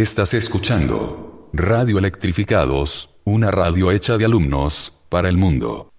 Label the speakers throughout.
Speaker 1: Estás escuchando Radio Electrificados, una radio hecha de alumnos, para el mundo.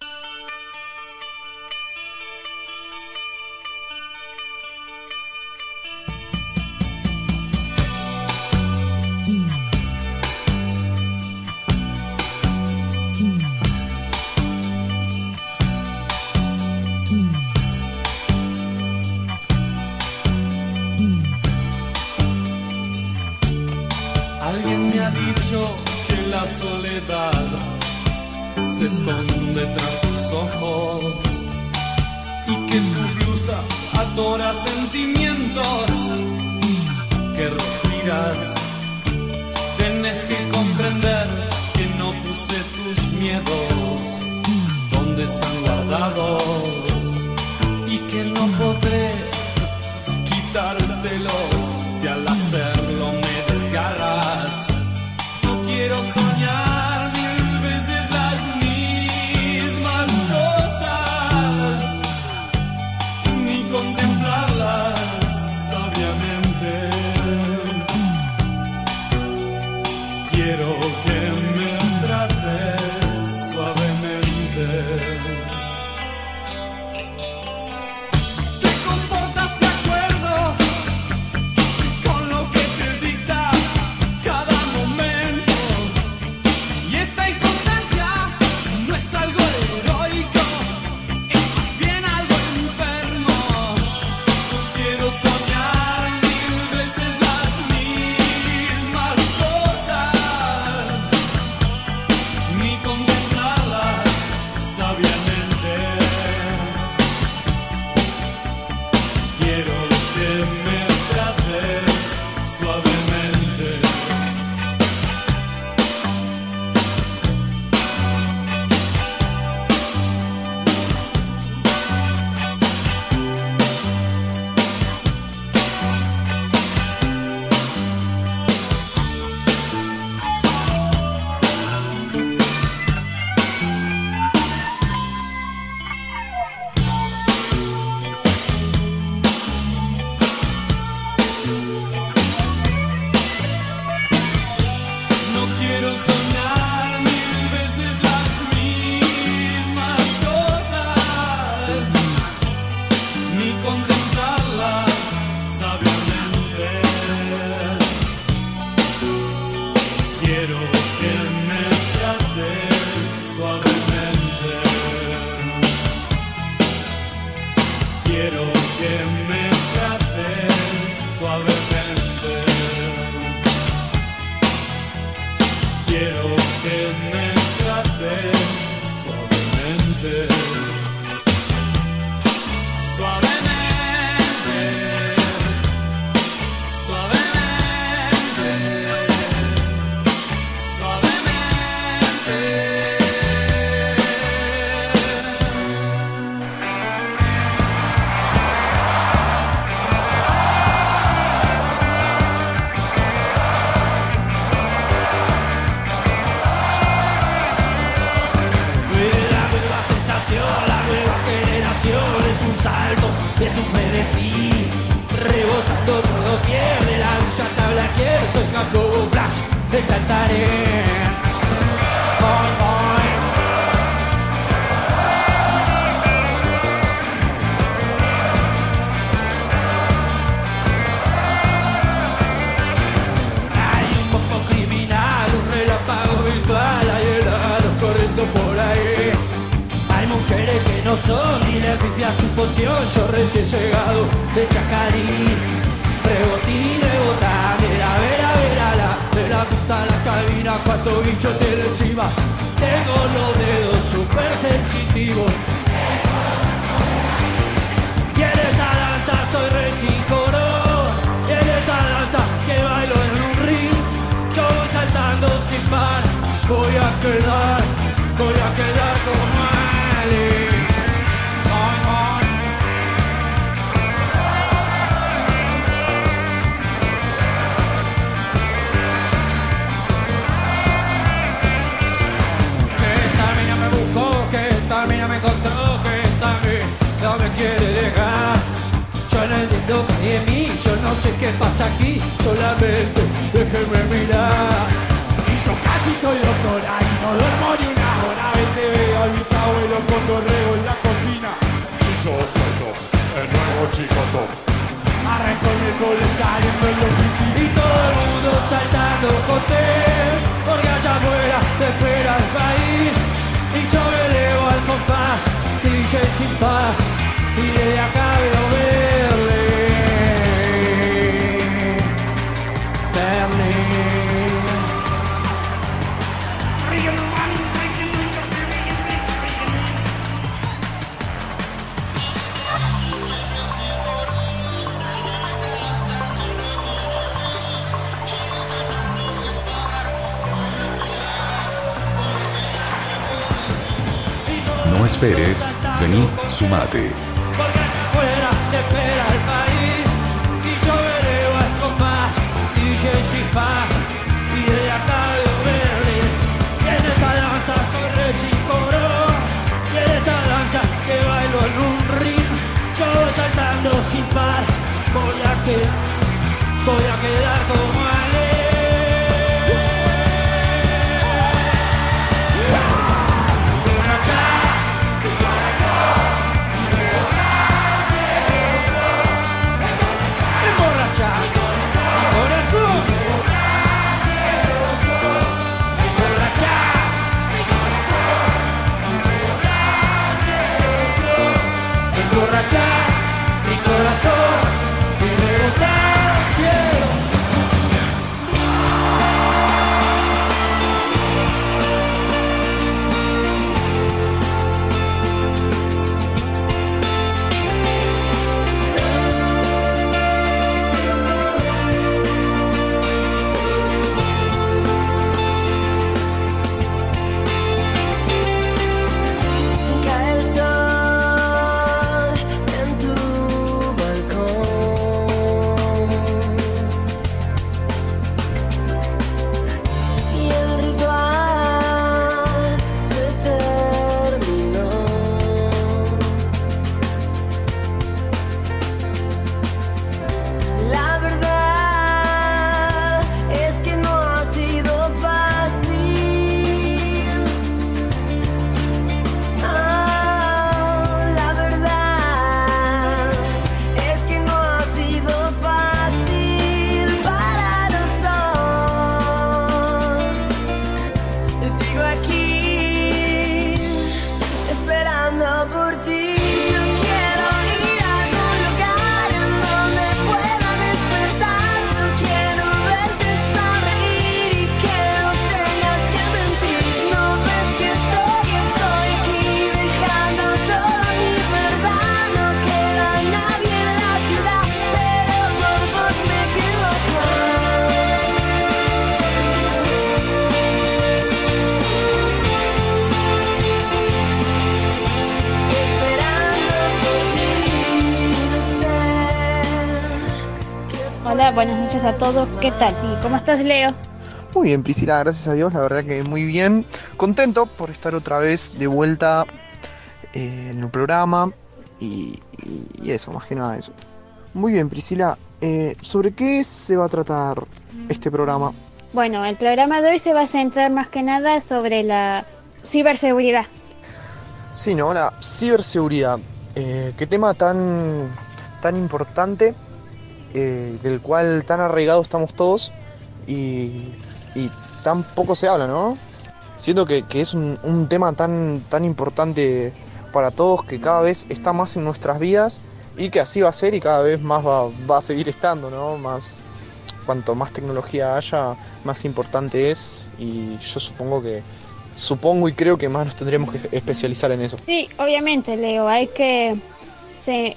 Speaker 2: Noches a todos. ¿Qué tal? ¿Y cómo estás, Leo?
Speaker 3: Muy bien, Priscila, gracias a Dios, la verdad que muy bien. Contento por estar otra vez de vuelta eh, en el programa y, y- y eso, más que nada eso. Muy bien, Priscila, eh, ¿sobre qué se va a tratar este programa?
Speaker 2: Bueno, el programa de hoy se va a centrar más que nada sobre la ciberseguridad.
Speaker 3: Sí, ¿no? La ciberseguridad. Eh, qué tema tan, tan importante, eh, del cual tan arraigados estamos todos y, y tan poco se habla, ¿no? Siento que, que es un, un tema tan, tan importante para todos que cada vez está más en nuestras vidas y que así va a ser y cada vez más va, va a seguir estando, ¿no? Más, cuanto más tecnología haya, más importante es y yo supongo que, supongo y creo que más nos tendremos que especializar en eso.
Speaker 2: Sí, obviamente, Leo, hay que se-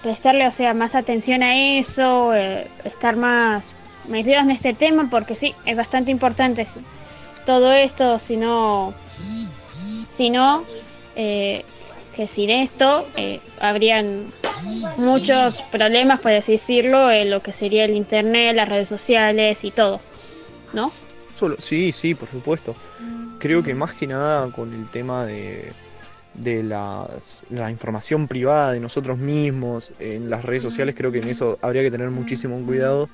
Speaker 2: prestarle, o sea, más atención a eso, eh, estar más metidos en este tema, porque sí, es bastante importante todo esto, si no, si no, eh, que sin esto eh, habrían muchos problemas, por decirlo, en lo que sería el internet, las redes sociales y todo, ¿no?
Speaker 3: Solo, sí, sí, por supuesto. Creo que más que nada con el tema de, de las- la información privada de nosotros mismos en las redes sociales, creo que en eso habría que tener muchísimo cuidado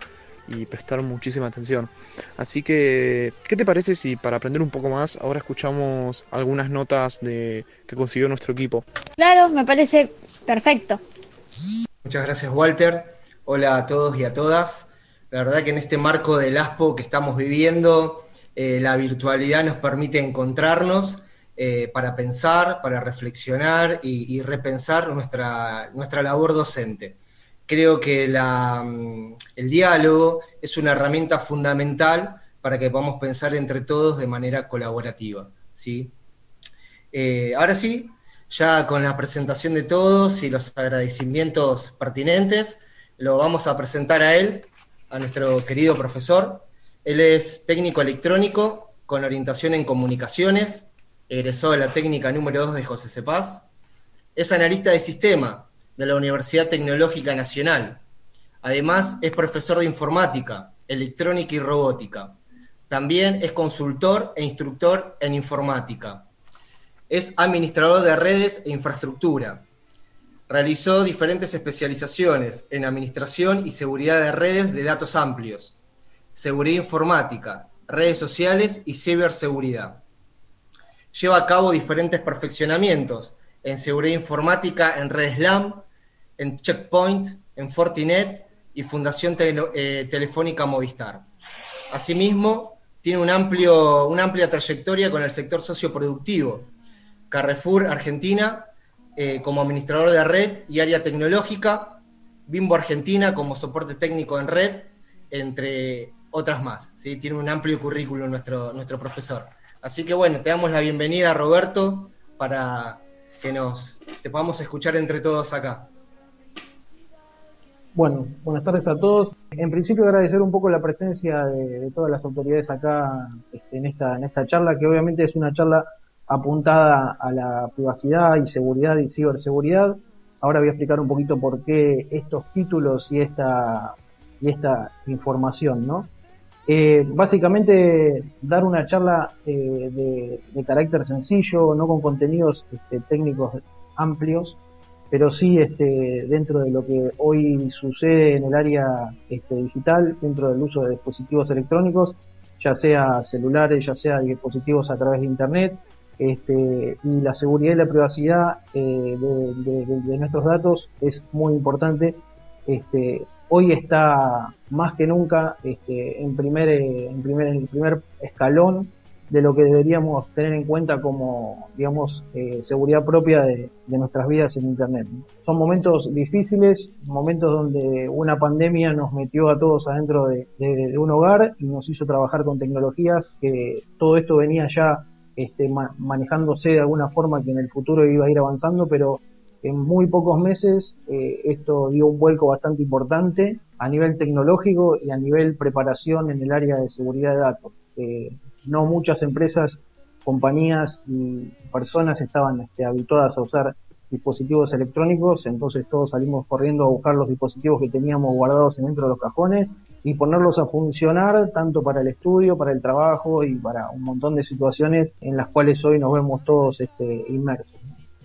Speaker 3: y prestar muchísima atención. Así que, ¿qué te parece si para aprender un poco más ahora escuchamos algunas notas de, que consiguió nuestro equipo?
Speaker 2: Claro, me parece perfecto.
Speaker 4: Muchas gracias, Walter. Hola a todos y a todas. La verdad que en este marco del ASPO que estamos viviendo, eh, la virtualidad nos permite encontrarnos eh, para pensar, para reflexionar y, repensar nuestra, nuestra labor docente. Creo que mm, el diálogo es una herramienta fundamental para que podamos pensar entre todos de manera colaborativa. ¿sí? Eh, ahora sí, ya con la presentación de todos y los agradecimientos pertinentes, lo vamos a presentar a él, a nuestro querido profesor. Él es técnico electrónico con orientación en comunicaciones, egresó de la técnica número 2 de José Cepaz. Es analista de sistema de la Universidad Tecnológica Nacional. Además, es profesor de informática, electrónica y robótica. También es consultor e instructor en informática es administrador de redes e infraestructura. Realizó diferentes especializaciones en administración y seguridad de redes de datos amplios, seguridad informática, redes sociales y ciberseguridad. Lleva a cabo diferentes perfeccionamientos en seguridad informática en redes LAM, en Checkpoint, en Fortinet y Fundación eh, Telefónica Movistar. Asimismo, tiene un amplio, una amplia trayectoria con el sector socioproductivo, Carrefour Argentina eh, como administrador de red y área tecnológica, Bimbo Argentina como soporte técnico en red, entre otras más. ¿sí? Tiene un amplio currículum nuestro, nuestro profesor. Así que bueno, te damos la bienvenida, Roberto, para que nos te podamos escuchar entre todos acá.
Speaker 5: Bueno, buenas tardes a todos. En principio agradecer un poco la presencia de, todas las autoridades acá este, en, esta, en esta charla, que obviamente es una charla apuntada a la privacidad y seguridad y ciberseguridad. Ahora voy a explicar un poquito por qué estos títulos y esta, y esta información, ¿no? Eh, básicamente dar una charla eh, de, carácter sencillo, no con contenidos este, técnicos amplios, pero sí este, dentro de lo que hoy sucede en el área este, digital, dentro del uso de dispositivos electrónicos, ya sea celulares, ya sea dispositivos a través de Internet, este, y la seguridad y la privacidad eh, de- de nuestros datos es muy importante. Este, hoy está más que nunca este, en, primer, eh, en, primer, en el primer escalón de lo que deberíamos tener en cuenta como, digamos, eh, seguridad propia de, nuestras vidas en Internet. Son momentos difíciles, momentos donde una pandemia nos metió a todos adentro de, de- de un hogar y nos hizo trabajar con tecnologías que todo esto venía ya este, ma- manejándose de alguna forma que en el futuro iba a ir avanzando, pero en muy pocos meses eh, esto dio un vuelco bastante importante a nivel tecnológico y a nivel preparación en el área de seguridad de datos. Eh, no muchas empresas, compañías y personas estaban este, habituadas a usar dispositivos electrónicos, entonces todos salimos corriendo a buscar los dispositivos que teníamos guardados dentro de los cajones y ponerlos a funcionar tanto para el estudio, para el trabajo y para un montón de situaciones en las cuales hoy nos vemos todos este, inmersos.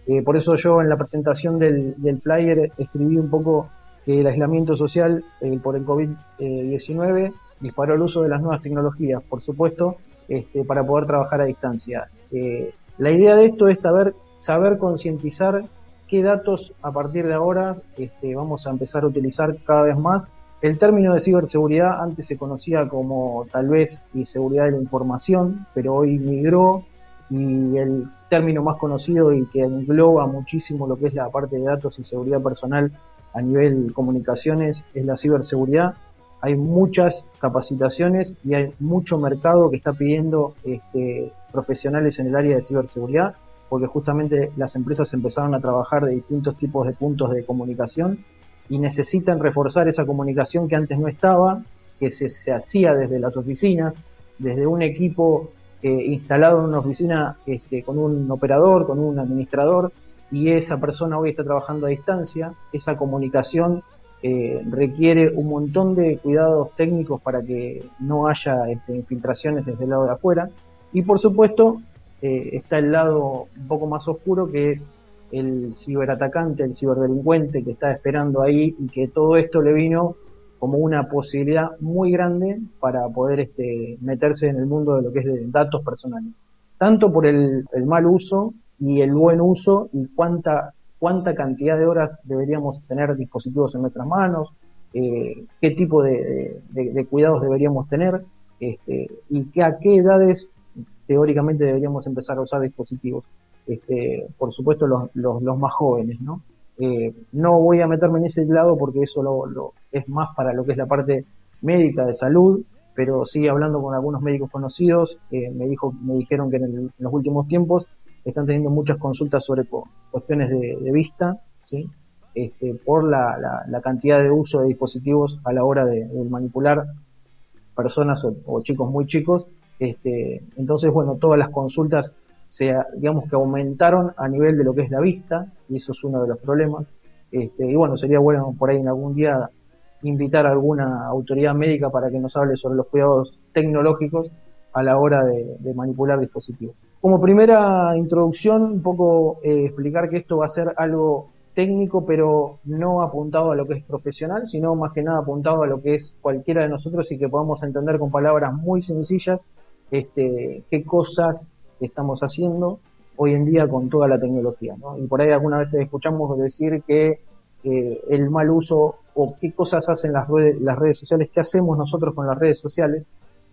Speaker 5: Eh, por eso yo en la presentación del, flyer escribí un poco que el aislamiento social eh, por el COVID-19 disparó el uso de las nuevas tecnologías, por supuesto, este, para poder trabajar a distancia. Eh, la idea de esto es saber, saber concientizar qué datos a partir de ahora este, vamos a empezar a utilizar cada vez más. El término de ciberseguridad antes se conocía como tal vez seguridad de la información, pero hoy migró y el término más conocido y que engloba muchísimo lo que es la parte de datos y seguridad personal a nivel comunicaciones es la ciberseguridad. Hay muchas capacitaciones y hay mucho mercado que está pidiendo este, profesionales en el área de ciberseguridad, porque justamente las empresas empezaron a trabajar de distintos tipos de puntos de comunicación y necesitan reforzar esa comunicación que antes no estaba, que se, se hacía desde las oficinas, desde un equipo eh, instalado en una oficina este, con un operador, con un administrador, y esa persona hoy está trabajando a distancia, esa comunicación eh, requiere un montón de cuidados técnicos para que no haya este, infiltraciones desde el lado de afuera, y por supuesto eh, está el lado un poco más oscuro que es el ciberatacante, el ciberdelincuente que está esperando ahí y que todo esto le vino como una posibilidad muy grande para poder este, meterse en el mundo de lo que es de datos personales. Tanto por el, mal uso y el buen uso y cuánta, cuánta cantidad de horas deberíamos tener dispositivos en nuestras manos, eh, qué tipo de, cuidados deberíamos tener este, y que a qué edades teóricamente deberíamos empezar a usar dispositivos. Este, por supuesto, los, los más jóvenes, ¿no? Eh, no voy a meterme en ese lado porque eso lo, lo- es más para lo que es la parte médica de salud, pero sí hablando con algunos médicos conocidos, eh, me, dijo, me dijeron que en, el- en los últimos tiempos están teniendo muchas consultas sobre cu- cuestiones de, vista, ¿sí? Este, por la, cantidad de uso de dispositivos a la hora de, de manipular personas o, o chicos muy chicos. Este, entonces, bueno, todas las consultas se, digamos que aumentaron a nivel de lo que es la vista, y eso es uno de los problemas. Este, y bueno, sería bueno por ahí en algún día invitar a alguna autoridad médica para que nos hable sobre los cuidados tecnológicos a la hora de, manipular dispositivos. Como primera introducción, un poco eh, explicar que esto va a ser algo técnico, pero no apuntado a lo que es profesional, sino más que nada apuntado a lo que es cualquiera de nosotros y que podamos entender con palabras muy sencillas este, qué cosas estamos haciendo hoy en día con toda la tecnología. ¿no? Y por ahí algunas veces escuchamos decir que eh, el mal uso o qué cosas hacen las redes, las redes sociales, qué hacemos nosotros con las redes sociales,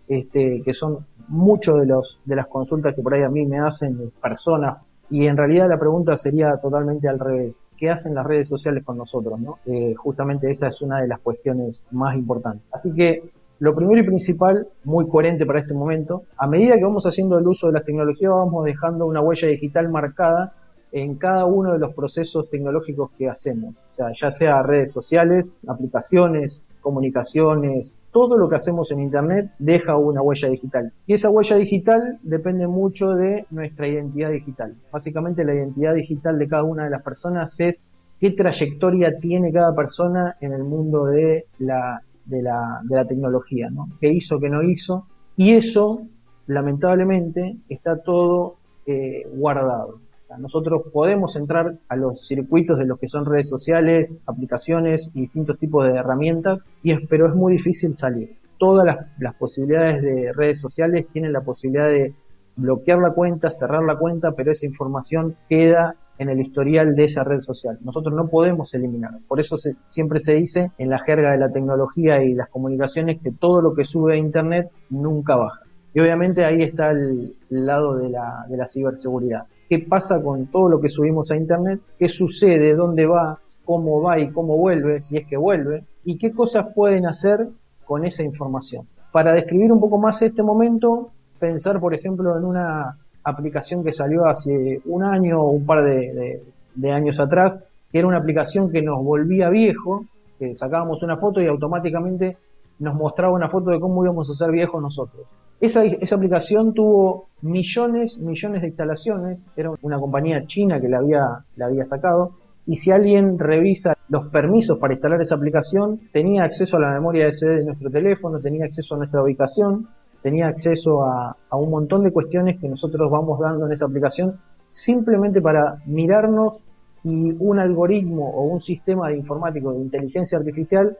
Speaker 5: este, que son muchos de los de las consultas que por ahí a mí me hacen personas y en realidad la pregunta sería totalmente al revés. ¿Qué hacen las redes sociales con nosotros? ¿no? Eh, justamente esa es una de las cuestiones más importantes. Así que lo primero y principal, muy coherente para este momento, a medida que vamos haciendo el uso de las tecnologías, vamos dejando una huella digital marcada en cada uno de los procesos tecnológicos que hacemos. O sea, ya sea redes sociales, aplicaciones, comunicaciones, todo lo que hacemos en Internet deja una huella digital. Y esa huella digital depende mucho de nuestra identidad digital. Básicamente la identidad digital de cada una de las personas es qué trayectoria tiene cada persona en el mundo de la, de la, de la tecnología, ¿no? ¿Qué hizo, qué no hizo? Y eso, lamentablemente, está todo eh, guardado. O sea, nosotros podemos entrar a los circuitos de los que son redes sociales, aplicaciones y distintos tipos de herramientas, y es, pero es muy difícil salir. Todas las, las posibilidades de redes sociales tienen la posibilidad de bloquear la cuenta, cerrar la cuenta, pero esa información queda en el historial de esa red social. Nosotros no podemos eliminar. Por eso siempre se dice en la jerga de la tecnología y las comunicaciones que todo lo que sube a Internet nunca baja. Y obviamente ahí está el, el lado de la, de la ciberseguridad. ¿Qué pasa con todo lo que subimos a Internet? ¿Qué sucede? ¿Dónde va? ¿Cómo va y cómo vuelve? Si es que vuelve. ¿Y qué cosas pueden hacer con esa información? Para describir un poco más este momento, pensar, por ejemplo, en una aplicación que salió hace un año o un par de, años atrás, que era una aplicación que nos volvía viejo, que sacábamos una foto y automáticamente nos mostraba una foto de cómo íbamos a ser viejos nosotros. Esa, esa aplicación tuvo millones, millones de instalaciones, era una compañía china que la había, la había sacado, y si alguien revisa los permisos para instalar esa aplicación, tenía acceso a la memoria SD de nuestro teléfono, tenía acceso a nuestra ubicación, tenía acceso a, un montón de cuestiones que nosotros vamos dando en esa aplicación simplemente para mirarnos y un algoritmo o un sistema de informático de inteligencia artificial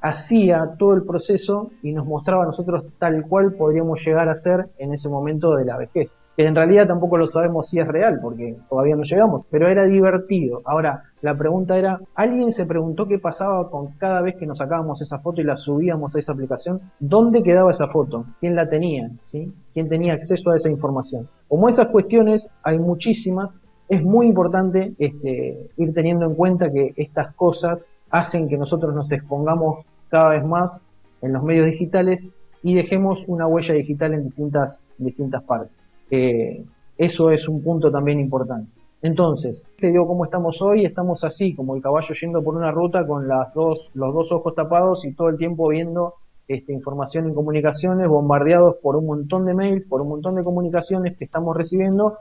Speaker 5: hacía todo el proceso y nos mostraba a nosotros tal cual podríamos llegar a ser en ese momento de la vejez. Que en realidad tampoco lo sabemos si es real, porque todavía no llegamos, pero era divertido. Ahora, la pregunta era, ¿alguien se preguntó qué pasaba con cada vez que nos sacábamos esa foto y la subíamos a esa aplicación? ¿Dónde quedaba esa foto? ¿Quién la tenía? ¿Sí? ¿Quién tenía acceso a esa información? Como esas cuestiones hay muchísimas, es muy importante este, ir teniendo en cuenta que estas cosas hacen que nosotros nos expongamos cada vez más en los medios digitales y dejemos una huella digital en distintas, distintas partes. Eh, eso es un punto también importante. Entonces, te digo cómo estamos hoy, estamos así, como el caballo yendo por una ruta con las dos, los dos ojos tapados y todo el tiempo viendo este, información en comunicaciones, bombardeados por un montón de mails, por un montón de comunicaciones que estamos recibiendo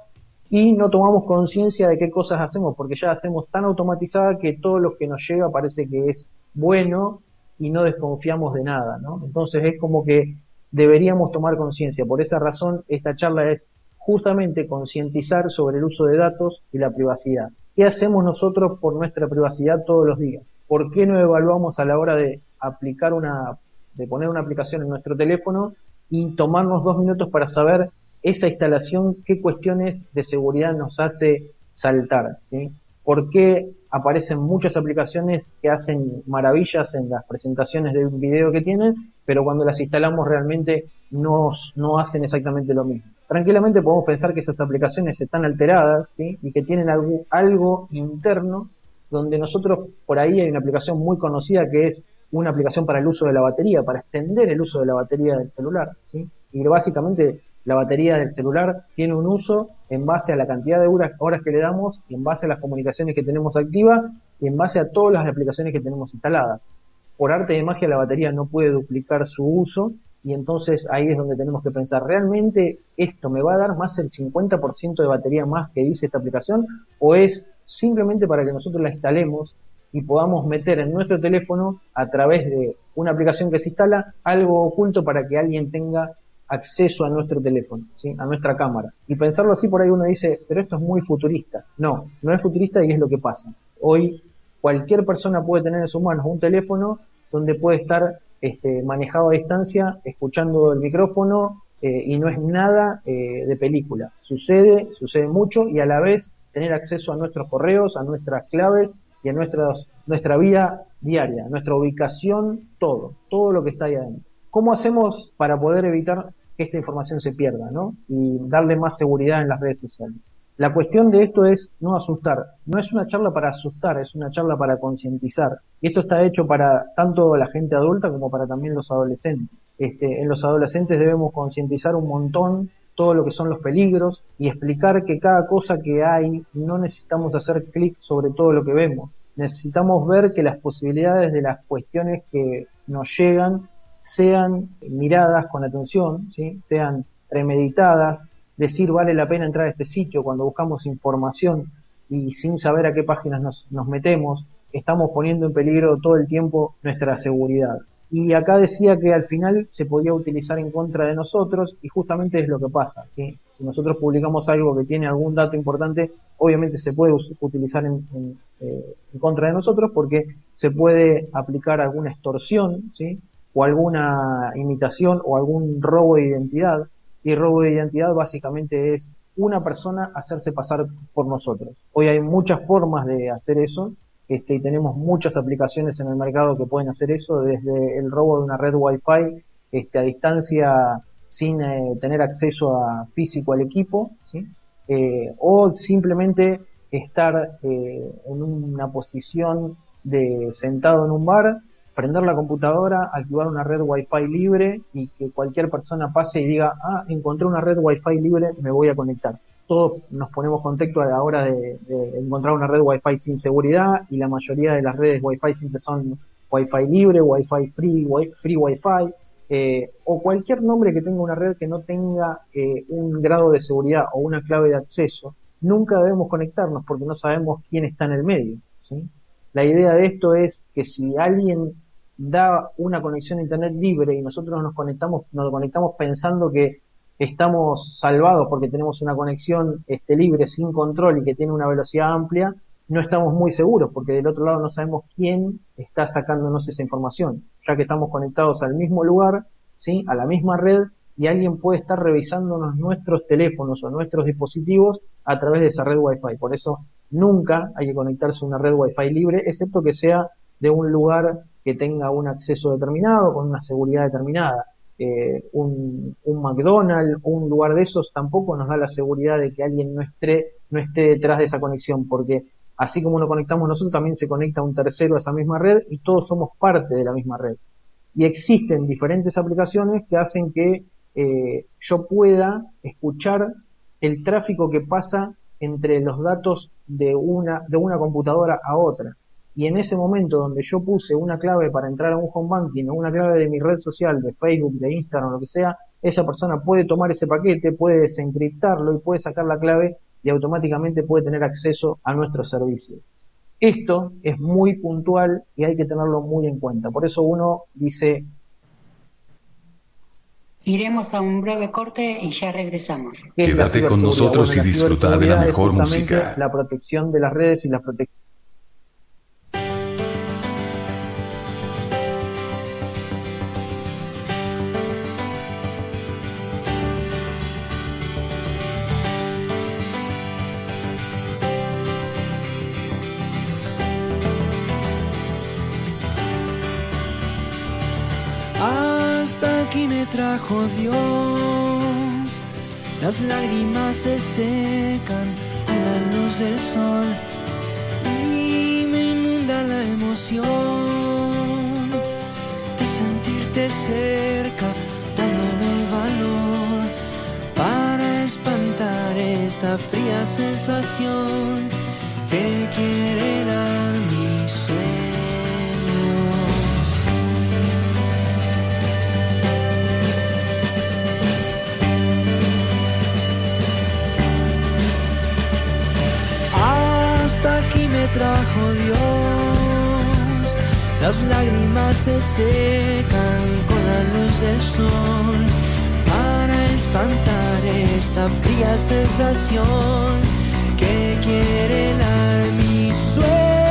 Speaker 5: y no tomamos conciencia de qué cosas hacemos, porque ya hacemos tan automatizada que todo lo que nos llega parece que es bueno y no desconfiamos de nada, ¿no? Entonces es como que deberíamos tomar conciencia. Por esa razón, esta charla es justamente concientizar sobre el uso de datos y la privacidad. ¿Qué hacemos nosotros por nuestra privacidad todos los días? ¿Por qué no evaluamos a la hora de aplicar una, de poner una aplicación en nuestro teléfono y tomarnos dos minutos para saber esa instalación qué cuestiones de seguridad nos hace saltar, ¿sí? ¿Por qué aparecen muchas aplicaciones que hacen maravillas en las presentaciones de un video que tienen, pero cuando las instalamos realmente no, no hacen exactamente lo mismo? Tranquilamente podemos pensar que esas aplicaciones están alteradas, ¿sí? Y que tienen algo, algo interno donde nosotros, por ahí hay una aplicación muy conocida que es una aplicación para el uso de la batería, para extender el uso de la batería del celular, ¿sí? Y básicamente la batería del celular tiene un uso en base a la cantidad de horas, que le damos, en base a las comunicaciones que tenemos activas y en base a todas las aplicaciones que tenemos instaladas. Por arte de magia la batería no puede duplicar su uso y entonces ahí es donde tenemos que pensar, ¿realmente esto me va a dar más el 50% de batería más que dice esta aplicación? ¿O es simplemente para que nosotros la instalemos y podamos meter en nuestro teléfono a través de una aplicación que se instala algo oculto para que alguien tenga acceso a nuestro teléfono, ¿sí? a nuestra cámara. Y pensarlo así por ahí uno dice, pero esto es muy futurista. No, no es futurista y es lo que pasa. Hoy cualquier persona puede tener en sus manos un teléfono donde puede estar este, manejado a distancia, escuchando el micrófono eh, y no es nada eh, de película. Sucede, sucede mucho y a la vez tener acceso a nuestros correos, a nuestras claves y a nuestras, nuestra vida diaria, nuestra ubicación, todo, todo lo que está ahí adentro. ¿Cómo hacemos para poder evitar que esta información se pierda ¿no? y darle más seguridad en las redes sociales? La cuestión de esto es no asustar. No es una charla para asustar, es una charla para concientizar. Y esto está hecho para tanto la gente adulta como para también los adolescentes. Este, en los adolescentes debemos concientizar un montón todo lo que son los peligros y explicar que cada cosa que hay no necesitamos hacer clic sobre todo lo que vemos. Necesitamos ver que las posibilidades de las cuestiones que nos llegan sean miradas con atención, sean premeditadas, decir vale la pena entrar a este sitio cuando buscamos información y sin saber a qué páginas nos, metemos, estamos poniendo en peligro todo el tiempo nuestra seguridad. Y acá decía que al final se podía utilizar en contra de nosotros y justamente es lo que pasa. Si nosotros publicamos algo que tiene algún dato importante, obviamente se puede utilizar en, eh, en, contra de nosotros porque se puede aplicar alguna extorsión ¿sí? o alguna imitación o algún robo de identidad. Y robo de identidad básicamente es una persona hacerse pasar por nosotros. Hoy hay muchas formas de hacer eso este, y tenemos muchas aplicaciones en el mercado que pueden hacer eso, desde el robo de una red Wi-Fi este, a distancia sin eh, tener acceso a físico al equipo, ¿sí? Eh, o simplemente estar eh, en una posición de sentado en un bar, prender la computadora, activar una red Wi-Fi libre y que cualquier persona pase y diga, ah, encontré una red Wi-Fi libre, me voy a conectar todos nos ponemos contexto a la hora de, encontrar una red Wi-Fi sin seguridad y la mayoría de las redes Wi-Fi siempre son Wi-Fi libre, Wi-Fi free, wi free Wi-Fi eh, o cualquier nombre que tenga una red que no tenga eh, un grado de seguridad o una clave de acceso, nunca debemos conectarnos porque no sabemos quién está en el medio. La idea de esto es que si alguien da una conexión a internet libre y nosotros nos conectamos, nos conectamos pensando que estamos salvados porque tenemos una conexión este, libre, sin control y que tiene una velocidad amplia, no estamos muy seguros porque del otro lado no sabemos quién está sacándonos esa información, ya que estamos conectados al mismo lugar, ¿sí? a la misma red y alguien puede estar revisándonos nuestros teléfonos o nuestros dispositivos a través de esa red Wi-Fi. Por eso nunca hay que conectarse a una red Wi-Fi libre, excepto que sea de un lugar que tenga un acceso determinado, con una seguridad determinada. Eh, un, un, McDonald's un lugar de esos tampoco nos da la seguridad de que alguien no esté, no esté detrás de esa conexión, porque así como nos conectamos nosotros, también se conecta un tercero a esa misma red y todos somos parte de la misma red. Y existen diferentes aplicaciones que hacen que eh, yo pueda escuchar el tráfico que pasa entre los datos de una, de una computadora a otra y en ese momento donde yo puse una clave para entrar a un home banking o una clave de mi red social, de Facebook, de Instagram o lo que sea, esa persona puede tomar ese paquete, puede desencriptarlo y puede sacar la clave y automáticamente puede tener acceso a nuestro servicio. Esto es muy puntual y hay que tenerlo muy en cuenta. Por eso uno dice,
Speaker 6: Iremos a un breve corte y ya regresamos.
Speaker 5: ¿Qué es la
Speaker 7: Quédate con nosotros y disfruta de la mejor música.
Speaker 5: La protección de las redes y la protección
Speaker 8: Dios. Las lágrimas se secan con la luz del sol y me inunda la emoción de sentirte cerca, dándome valor para espantar esta fría sensación que quiere dar trajo Dios. Las lágrimas se secan con la luz del sol para espantar esta fría sensación que quiere dar mis sueños.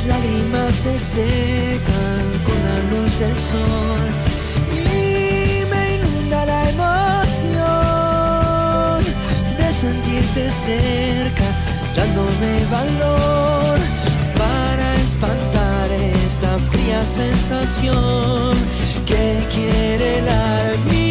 Speaker 8: Las lágrimas se secan con la luz del sol y me inunda la emoción de sentirte cerca, dándome valor para espantar esta fría sensación que quiere dar mis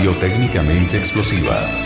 Speaker 9: una radio técnicamente explosiva.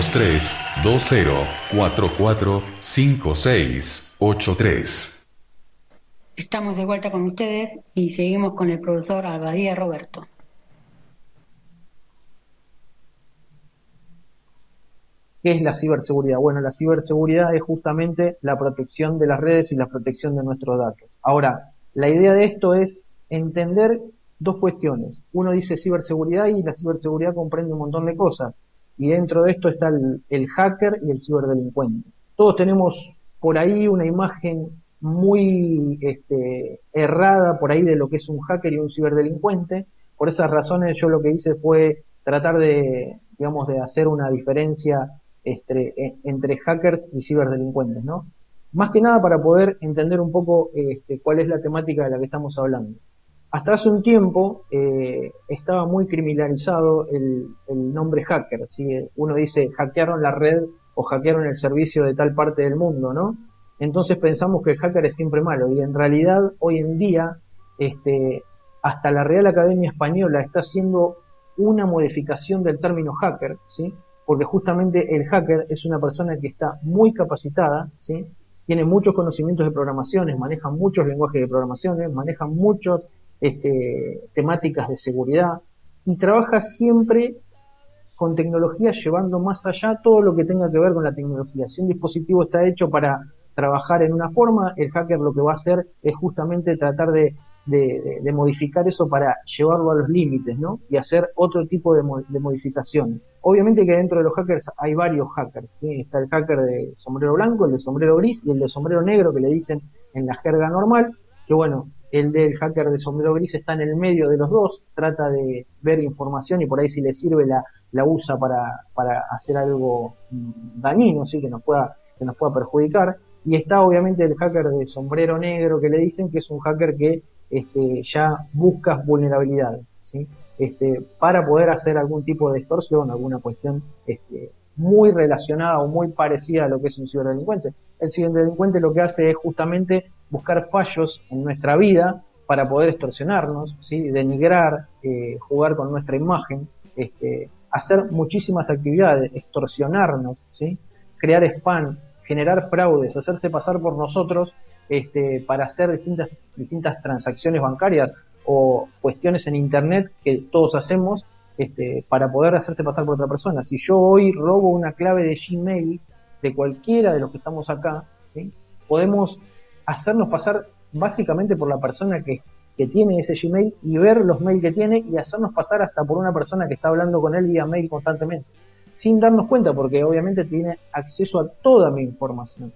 Speaker 9: 023 2044 5683.
Speaker 6: Estamos de vuelta con ustedes y seguimos con el profesor Albadía Roberto.
Speaker 5: ¿Qué es la ciberseguridad? Bueno, la ciberseguridad es justamente la protección de las redes y la protección de nuestros datos. Ahora, la idea de esto es entender dos cuestiones. Uno dice ciberseguridad y la ciberseguridad comprende un montón de cosas. Y dentro de esto está el, hacker y el ciberdelincuente. Todos tenemos por ahí una imagen muy este, errada por ahí de lo que es un hacker y un ciberdelincuente. Por esas razones yo lo que hice fue tratar de, digamos, de hacer una diferencia este, e, entre, hackers y ciberdelincuentes, ¿no? Más que nada para poder entender un poco este, cuál es la temática de la que estamos hablando. Hasta hace un tiempo eh, estaba muy criminalizado el, nombre hacker. Si uno dice hackearon la red o hackearon el servicio de tal parte del mundo, ¿no? Entonces pensamos que el hacker es siempre malo y en realidad hoy en día este, hasta la Real Academia Española está haciendo una modificación del término hacker, ¿sí? porque justamente el hacker es una persona que está muy capacitada, ¿sí? tiene muchos conocimientos de programaciones, maneja muchos lenguajes de programaciones, maneja muchas este, temáticas de seguridad y trabaja siempre con tecnología llevando más allá todo lo que tenga que ver con la tecnología. Si un dispositivo está hecho para trabajar en una forma, el hacker lo que va a hacer es justamente tratar de modificar eso para llevarlo a los límites, ¿no? Y hacer otro tipo de, modificaciones. Obviamente que dentro de los hackers hay varios hackers. Está el hacker de sombrero blanco, el de sombrero gris y el de sombrero negro que le dicen en la jerga normal, que bueno, el del hacker de sombrero gris está en el medio de los dos, trata de ver información y por ahí si le sirve la, la usa para, para hacer algo mm, dañino, ¿sí? que nos pueda, que nos pueda perjudicar. Y está obviamente el hacker de sombrero negro que le dicen que es un hacker que este, ya buscas vulnerabilidades, ¿sí? Este, para poder hacer algún tipo de extorsión, alguna cuestión este, muy relacionada o muy parecida a lo que es un ciberdelincuente. El ciberdelincuente lo que hace es justamente buscar fallos en nuestra vida para poder extorsionarnos, ¿sí? denigrar, eh, jugar con nuestra imagen, este, hacer muchísimas actividades, extorsionarnos, ¿sí? crear spam, generar fraudes, hacerse pasar por nosotros este, para hacer distintas, distintas transacciones bancarias o cuestiones en Internet que todos hacemos este, para poder hacerse pasar por otra persona. Si yo hoy robo una clave de Gmail de cualquiera de los que estamos acá, podemos hacernos pasar básicamente por la persona que, que tiene ese Gmail y ver los mails que tiene y hacernos pasar hasta por una persona que está hablando con él vía mail constantemente, sin darnos cuenta, porque obviamente tiene acceso a toda mi información.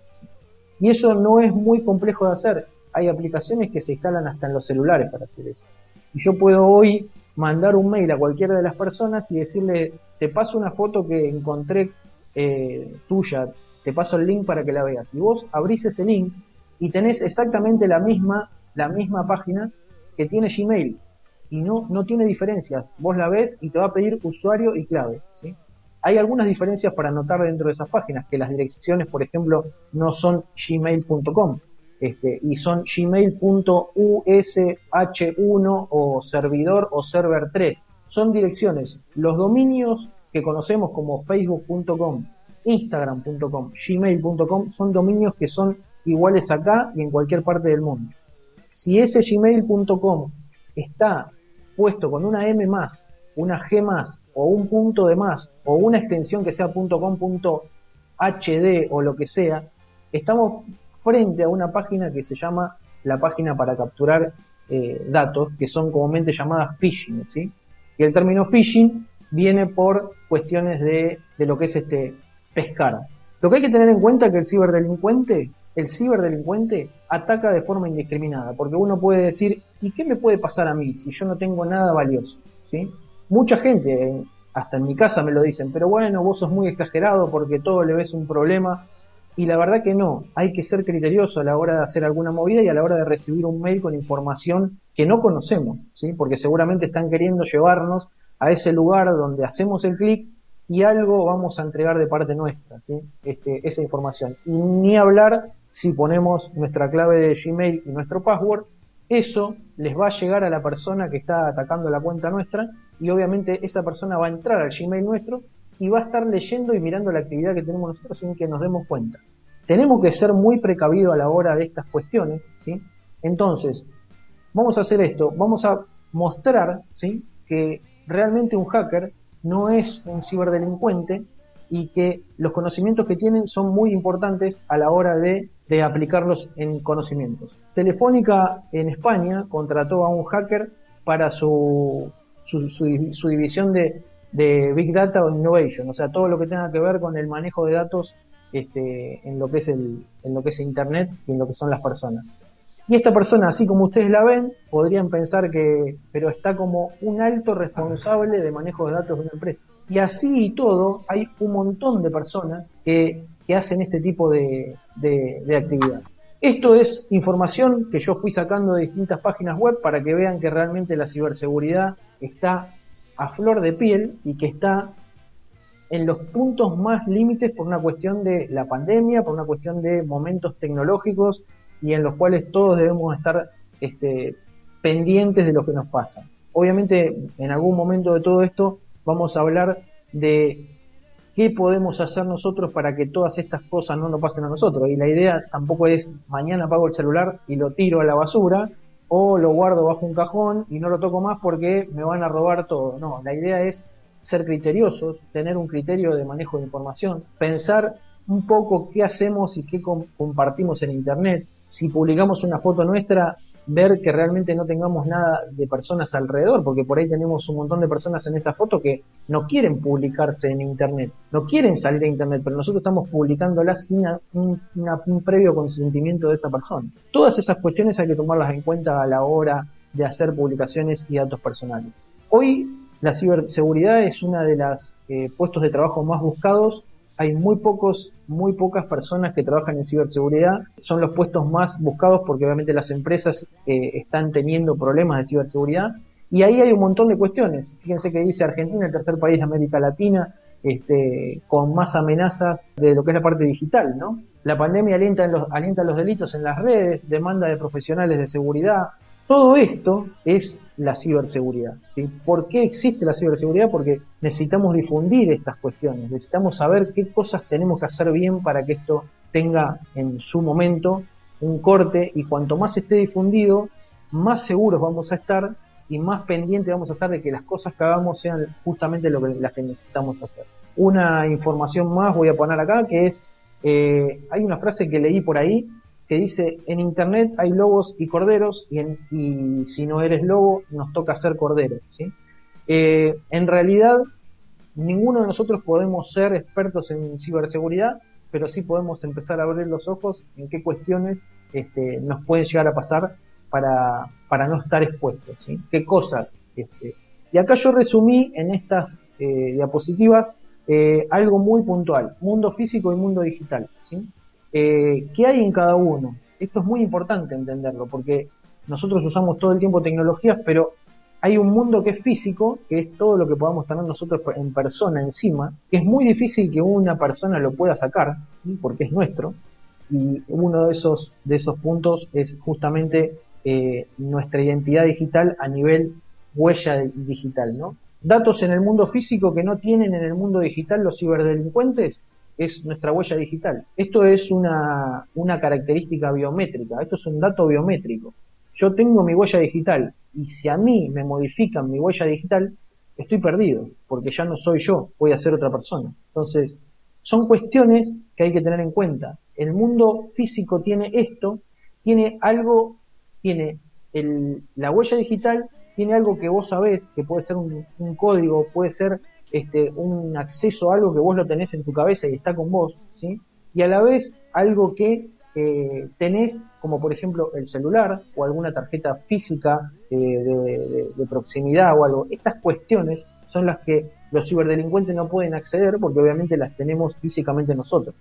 Speaker 5: Y eso no es muy complejo de hacer. Hay aplicaciones que se instalan hasta en los celulares para hacer eso. Y yo puedo hoy mandar un mail a cualquiera de las personas y decirle, te paso una foto que encontré eh, tuya, te paso el link para que la veas. Y vos abrís ese link y tenés exactamente la misma, la misma página que tiene Gmail. Y no, no tiene diferencias. Vos la ves y te va a pedir usuario y clave. Hay algunas diferencias para notar dentro de esas páginas, que las direcciones, por ejemplo, no son gmail.com este, y son gmail.ush1 o servidor o server 3. Son direcciones. Los dominios que conocemos como facebook.com, instagram.com, gmail.com son dominios que son iguales acá y en cualquier parte del mundo. Si ese gmail.com está puesto con una M más, una G más o un punto de más o una extensión que sea .com.hd o lo que sea, estamos frente a una página que se llama la página para capturar eh, datos, que son comúnmente llamadas phishing. Y el término phishing viene por cuestiones de, de lo que es este pescar. Lo que hay que tener en cuenta es que el ciberdelincuente, el ciberdelincuente ataca de forma indiscriminada, porque uno puede decir, ¿y qué me puede pasar a mí si yo no tengo nada valioso? ¿Sí? Mucha gente, hasta en mi casa me lo dicen, pero bueno, vos sos muy exagerado porque todo le ves un problema. Y la verdad que no, hay que ser criterioso a la hora de hacer alguna movida y a la hora de recibir un mail con información que no conocemos, ¿sí? porque seguramente están queriendo llevarnos a ese lugar donde hacemos el clic y algo vamos a entregar de parte nuestra, ¿sí? este, esa información. Y ni hablar si ponemos nuestra clave de Gmail y nuestro password, eso les va a llegar a la persona que está atacando la cuenta nuestra y obviamente esa persona va a entrar al Gmail nuestro y va a estar leyendo y mirando la actividad que tenemos nosotros sin que nos demos cuenta. Tenemos que ser muy precavidos a la hora de estas cuestiones, ¿sí? Entonces, vamos a hacer esto, vamos a mostrar, ¿sí? Que realmente un hacker no es un ciberdelincuente y que los conocimientos que tienen son muy importantes a la hora de, de aplicarlos en conocimientos. Telefónica en España contrató a un hacker para su, su, división de, de Big Data o Innovation, o sea, todo lo que tenga que ver con el manejo de datos este, en, lo que es el, en lo que es Internet y en lo que son las personas. Y esta persona, así como ustedes la ven, podrían pensar que, pero está como un alto responsable de manejo de datos de una empresa. Y así y todo, hay un montón de personas que, que hacen este tipo de, de- de actividad. Esto es información que yo fui sacando de distintas páginas web para que vean que realmente la ciberseguridad está a flor de piel y que está en los puntos más límites por una cuestión de la pandemia, por una cuestión de momentos tecnológicos y en los cuales todos debemos estar este, pendientes de lo que nos pasa. Obviamente, en algún momento de todo esto vamos a hablar de qué podemos hacer nosotros para que todas estas cosas no nos pasen a nosotros. Y la idea tampoco es mañana apago el celular y lo tiro a la basura o lo guardo bajo un cajón y no lo toco más porque me van a robar todo. No, la idea es ser criteriosos, tener un criterio de manejo de información, pensar un poco qué hacemos y qué com- compartimos en Internet. Si publicamos una foto nuestra, ver que realmente no tengamos nada de personas alrededor, porque por ahí tenemos un montón de personas en esa foto que no quieren publicarse en Internet, no quieren salir a Internet, pero nosotros estamos publicándolas sin un, un previo consentimiento de esa persona. Todas esas cuestiones hay que tomarlas en cuenta a la hora de hacer publicaciones y datos personales. Hoy la ciberseguridad es una de las eh, puestos de trabajo más buscados. Hay muy pocos, muy pocas personas que trabajan en ciberseguridad. Son los puestos más buscados porque obviamente las empresas eh, están teniendo problemas de ciberseguridad. Y ahí hay un montón de cuestiones. Fíjense que dice Argentina, el tercer país de América Latina, este, con más amenazas de lo que es la parte digital, ¿no? La pandemia alienta, en los, alienta los delitos en las redes, demanda de profesionales de seguridad. Todo esto es la ciberseguridad. ¿sí? ¿Por qué existe la ciberseguridad? Porque necesitamos difundir estas cuestiones, necesitamos saber qué cosas tenemos que hacer bien para que esto tenga en su momento un corte y cuanto más esté difundido, más seguros vamos a estar y más pendientes vamos a estar de que las cosas que hagamos sean justamente lo que, las que necesitamos hacer. Una información más voy a poner acá que es, eh, hay una frase que leí por ahí que dice, en Internet hay lobos y corderos y, si no eres lobo nos toca ser cordero. ¿sí? Eh, en realidad, ninguno de nosotros podemos ser expertos en ciberseguridad, pero sí podemos empezar a abrir los ojos en qué cuestiones este, nos pueden llegar a pasar para, para no estar expuestos, qué cosas. Este. Y acá yo resumí en estas eh, diapositivas eh, algo muy puntual, mundo físico y mundo digital. Eh, ¿Qué hay en cada uno? Esto es muy importante entenderlo, porque nosotros usamos todo el tiempo tecnologías, pero hay un mundo que es físico, que es todo lo que podamos tener nosotros en persona encima, que es muy difícil que una persona lo pueda sacar, porque es nuestro, y uno de esos, de esos puntos es justamente eh, nuestra identidad digital a nivel huella digital, ¿no? Datos en el mundo físico que no tienen en el mundo digital los ciberdelincuentes es nuestra huella digital. Esto es una, una característica biométrica, esto es un dato biométrico. Yo tengo mi huella digital y si a mí me modifican mi huella digital, estoy perdido, porque ya no soy yo, voy a ser otra persona. Entonces, son cuestiones que hay que tener en cuenta. El mundo físico tiene esto, tiene algo, tiene el, la huella digital, tiene algo que vos sabés, que puede ser un, un código, puede ser este, un acceso a algo que vos lo tenés en tu cabeza y está con vos, ¿sí? Y a la vez algo que eh, tenés, como por ejemplo el celular o alguna tarjeta física eh, de, proximidad o algo. Estas cuestiones son las que los ciberdelincuentes no pueden acceder porque obviamente las tenemos físicamente nosotros.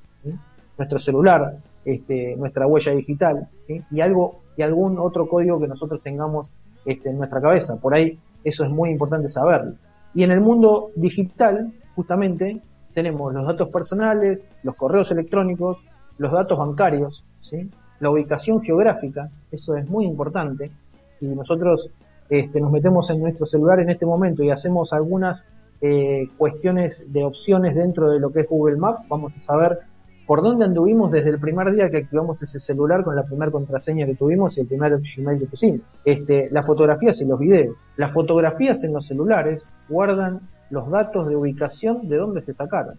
Speaker 5: Nuestro celular, este, nuestra huella digital, ¿sí? y algo y algún otro código que nosotros tengamos este, en nuestra cabeza. Por ahí eso es muy importante saberlo. Y en el mundo digital, justamente, tenemos los datos personales, los correos electrónicos, los datos bancarios, ¿sí? la ubicación geográfica, eso es muy importante. Si nosotros este, nos metemos en nuestro celular en este momento y hacemos algunas eh, cuestiones de opciones dentro de lo que es Google Maps, vamos a saber por dónde anduvimos desde el primer día que activamos ese celular con la primera contraseña que tuvimos y el primer Gmail que pusimos. Este, las fotografías y los videos. Las fotografías en los celulares guardan los datos de ubicación de dónde se sacaron.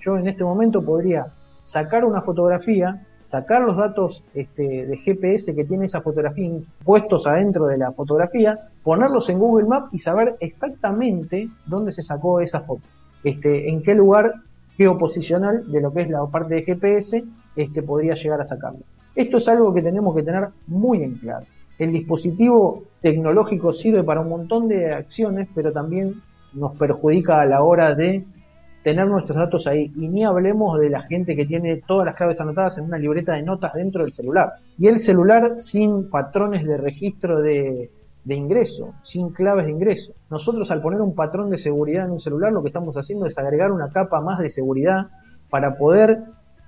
Speaker 5: Yo en este momento podría sacar una fotografía, sacar los datos este, de GPS que tiene esa fotografía puestos adentro de la fotografía, ponerlos en Google Maps y saber exactamente dónde se sacó esa foto. Este, en qué lugar geoposicional de lo que es la parte de GPS este, podría llegar a sacarlo. Esto es algo que tenemos que tener muy en claro. El dispositivo tecnológico sirve para un montón de acciones, pero también nos perjudica a la hora de tener nuestros datos ahí. Y ni hablemos de la gente que tiene todas las claves anotadas en una libreta de notas dentro del celular. Y el celular sin patrones de registro de, de ingreso, sin claves de ingreso. Nosotros al poner un patrón de seguridad en un celular lo que estamos haciendo es agregar una capa más de seguridad para poder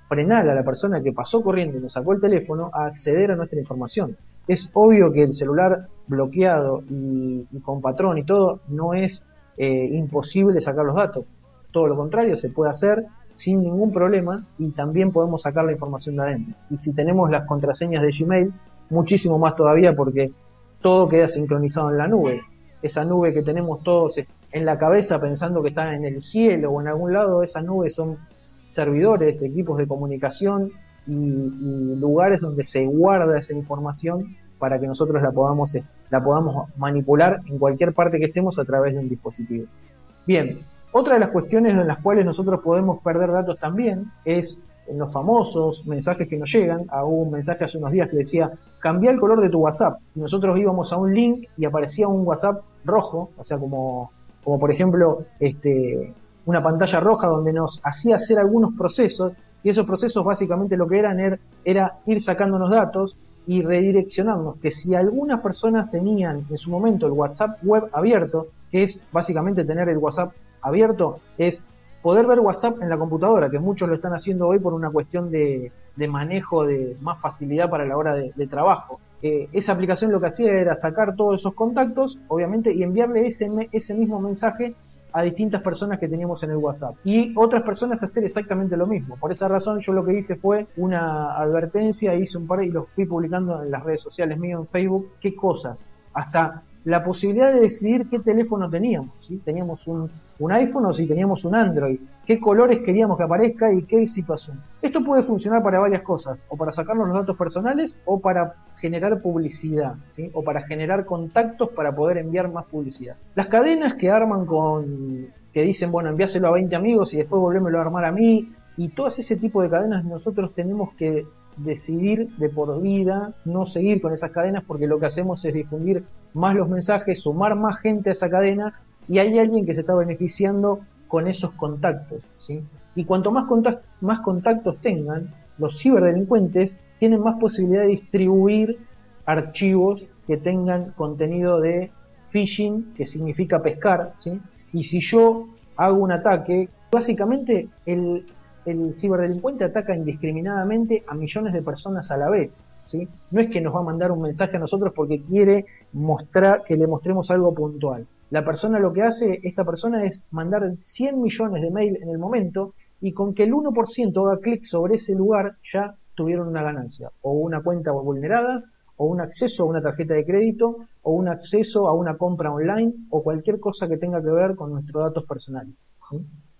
Speaker 5: frenar a la persona que pasó corriendo y nos sacó el teléfono a acceder a nuestra información. Es obvio que el celular bloqueado y, con patrón y todo no es eh, imposible sacar los datos. Todo lo contrario, se puede hacer sin ningún problema y también podemos sacar la información de adentro. Y si tenemos las contraseñas de Gmail, muchísimo más todavía porque todo queda sincronizado en la nube. Esa nube que tenemos todos en la cabeza pensando que está en el cielo o en algún lado, esa nube son servidores, equipos de comunicación y, lugares donde se guarda esa información para que nosotros la podamos, la podamos manipular en cualquier parte que estemos a través de un dispositivo. Bien, otra de las cuestiones en las cuales nosotros podemos perder datos también es en los famosos mensajes que nos llegan. Hubo un mensaje hace unos días que decía, cambia el color de tu WhatsApp. Nosotros íbamos a un link y aparecía un WhatsApp rojo, o sea, como, como por ejemplo este, una pantalla roja donde nos hacía hacer algunos procesos. Y esos procesos básicamente lo que eran era, era ir sacándonos datos y redireccionarnos. Que si algunas personas tenían en su momento el WhatsApp web abierto, que es básicamente tener el WhatsApp abierto, es poder ver WhatsApp en la computadora, que muchos lo están haciendo hoy por una cuestión de, manejo, de más facilidad para la hora de, trabajo. Eh, esa aplicación lo que hacía era sacar todos esos contactos, obviamente, y enviarle ese, ese mismo mensaje a distintas personas que teníamos en el WhatsApp. Y otras personas hacer exactamente lo mismo. Por esa razón yo lo que hice fue una advertencia, hice un par y los fui publicando en las redes sociales mío, en Facebook, qué cosas. Hasta la posibilidad de decidir qué teléfono teníamos. ¿sí? Teníamos un, un iPhone o si teníamos un Android, qué colores queríamos que aparezca y qué situación. Esto puede funcionar para varias cosas, o para sacarnos los datos personales o para generar publicidad, ¿sí? o para generar contactos para poder enviar más publicidad. Las cadenas que arman con, que dicen, bueno, enviáselo a 20 amigos y después volvémelo a armar a mí, y todas ese tipo de cadenas nosotros tenemos que decidir de por vida no seguir con esas cadenas porque lo que hacemos es difundir más los mensajes, sumar más gente a esa cadena y hay alguien que se está beneficiando con esos contactos. ¿sí? Y cuanto más, más contactos tengan, los ciberdelincuentes tienen más posibilidad de distribuir archivos que tengan contenido de phishing, que significa pescar. ¿sí? Y si yo hago un ataque, básicamente el, el ciberdelincuente ataca indiscriminadamente a millones de personas a la vez. ¿sí? No es que nos va a mandar un mensaje a nosotros porque quiere mostrar que le mostremos algo puntual. La persona lo que hace, esta persona es mandar 100 millones de mail en el momento y con que el 1% haga clic sobre ese lugar ya tuvieron una ganancia, o una cuenta vulnerada, o un acceso a una tarjeta de crédito, o un acceso a una compra online, o cualquier cosa que tenga que ver con nuestros datos personales.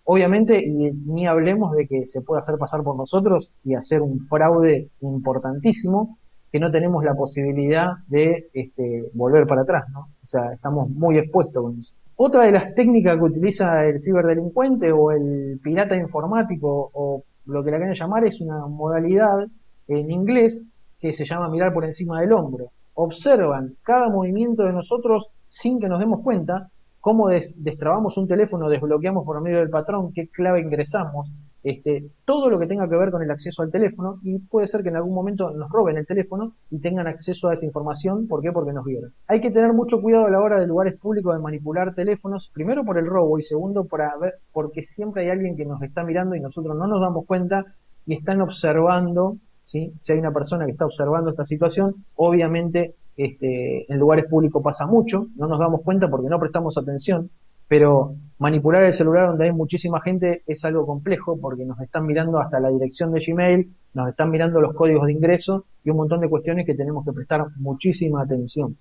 Speaker 5: Obviamente, y ni hablemos de que se pueda hacer pasar por nosotros y hacer un fraude importantísimo, que no tenemos la posibilidad de este, volver para atrás, ¿no? O sea, estamos muy expuestos con eso. Otra de las técnicas que utiliza el ciberdelincuente o el pirata informático o lo que la quieran llamar es una modalidad en inglés que se llama mirar por encima del hombro. Observan cada movimiento de nosotros sin que nos demos cuenta, cómo destrabamos un teléfono, desbloqueamos por medio del patrón, qué clave ingresamos, este, todo lo que tenga que ver con el acceso al teléfono y puede ser que en algún momento nos roben el teléfono y tengan acceso a esa información. ¿Por qué? Porque nos vieron. Hay que tener mucho cuidado a la hora de lugares públicos de manipular teléfonos, primero por el robo y segundo para ver, porque siempre hay alguien que nos está mirando y nosotros no nos damos cuenta y están observando, si hay una persona que está observando esta situación, obviamente este, en lugares públicos pasa mucho, no nos damos cuenta porque no prestamos atención pero manipular el celular donde hay muchísima gente es algo complejo porque nos están mirando hasta la dirección de Gmail, nos están mirando los códigos de ingreso y un montón de cuestiones que tenemos que prestar muchísima atención.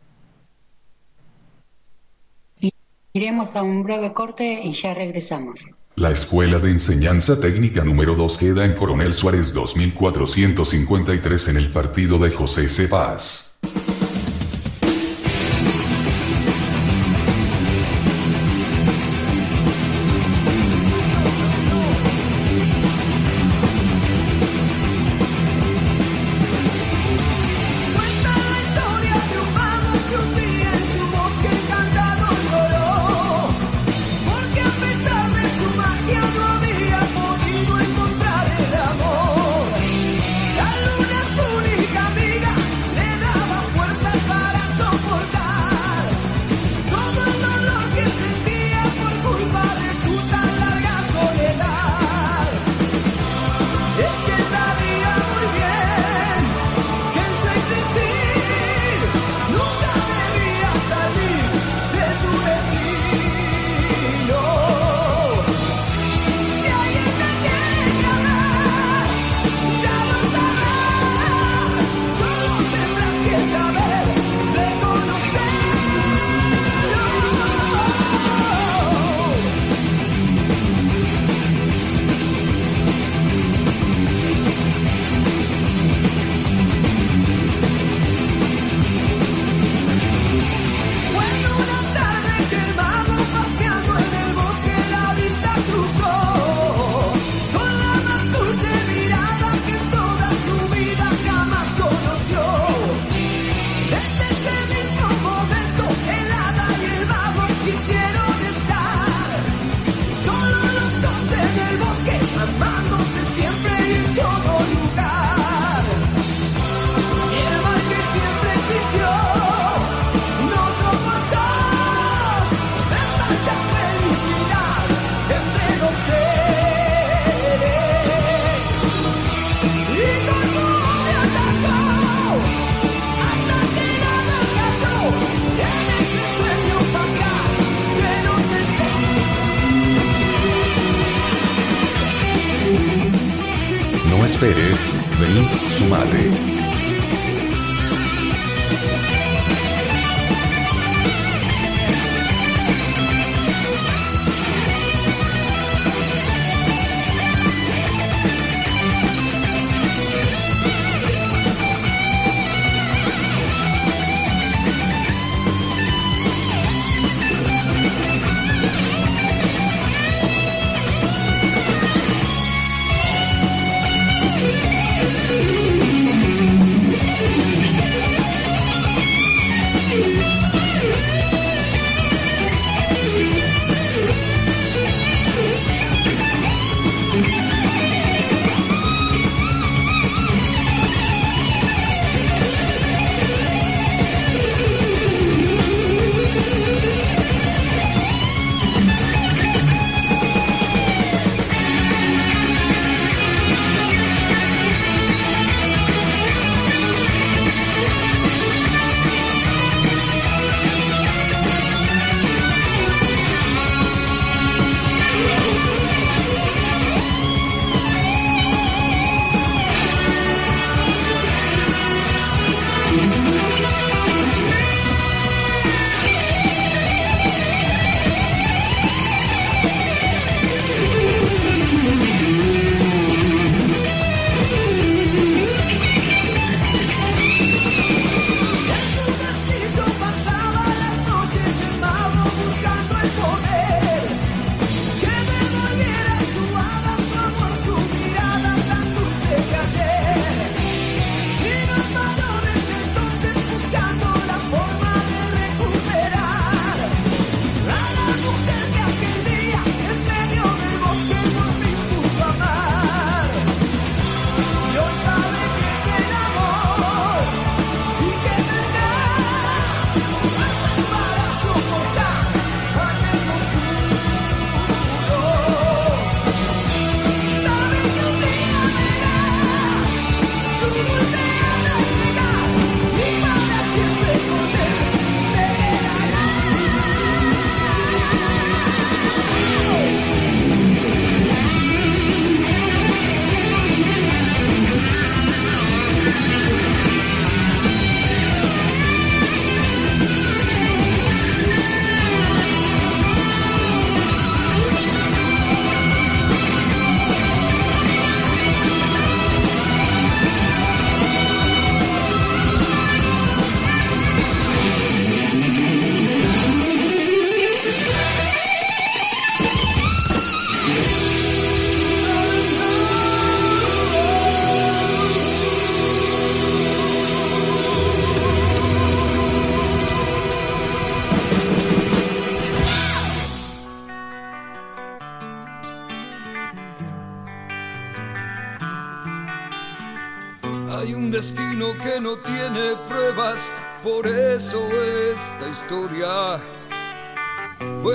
Speaker 6: Iremos a un breve corte y ya regresamos.
Speaker 9: La Escuela de Enseñanza Técnica número 2 queda en Coronel Suárez 2453 en el partido de José C. Paz.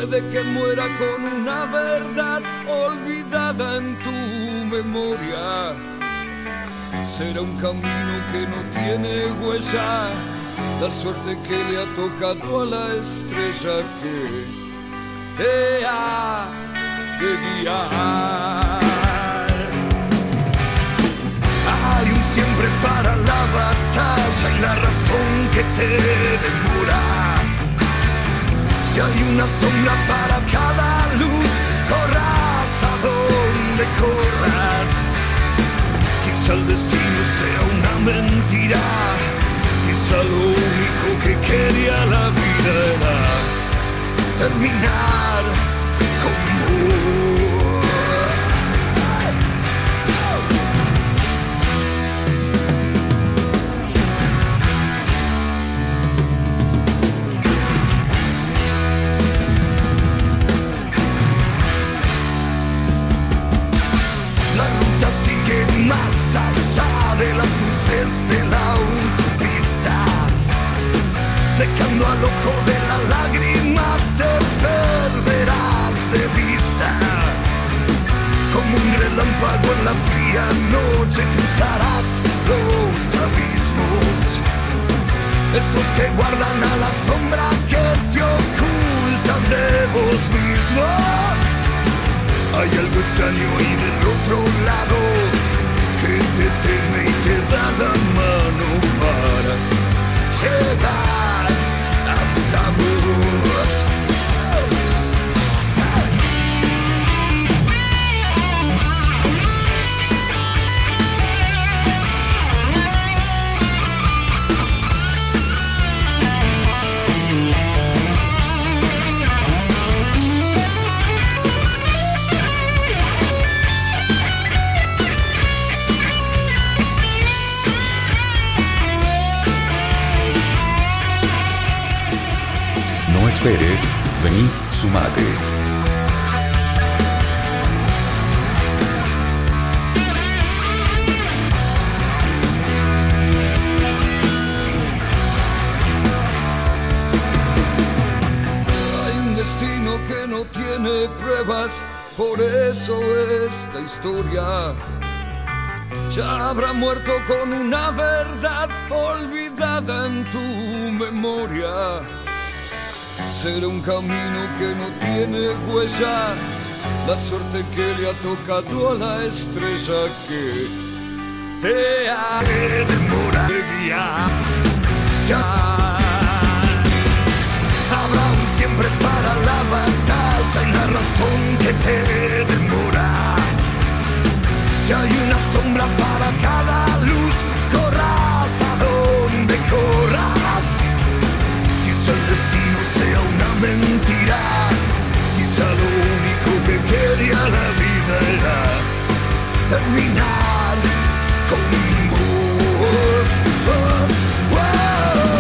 Speaker 10: Puede que muera con una verdad olvidada en tu memoria. Será un camino que no tiene huella, la suerte que le ha tocado a la estrella que te ha de guiar. Hay un siempre para la batalla y la razón que te demora. Si hay una sombra para cada luz, corras a donde corras. Quizá el destino sea una mentira, quizá lo único que quería la vida era terminar como La Ojo de la lágrima te perderás de vista. Como un relámpago en la fría noche cruzarás los abismos. Esos que guardan a la sombra que te ocultan de vos mismo. Hay algo extraño ahí del otro lado que te teme y te da la mano para llegar
Speaker 7: you. Esperes, vení, sumate.
Speaker 10: Hay un destino que no tiene pruebas, por eso esta historia ya habrá muerto con una verdad olvidada en tu memoria. Será un camino que no tiene huella, la suerte que le ha tocado a la estrella que te ha de guiar. Habrá un siempre para la batalla y la razón que te demora. Si hay una sombra para cada luz, corras a donde corras. Quizá el destino sea una mentira, quizá lo único que quería la vida era terminar con vos. vos.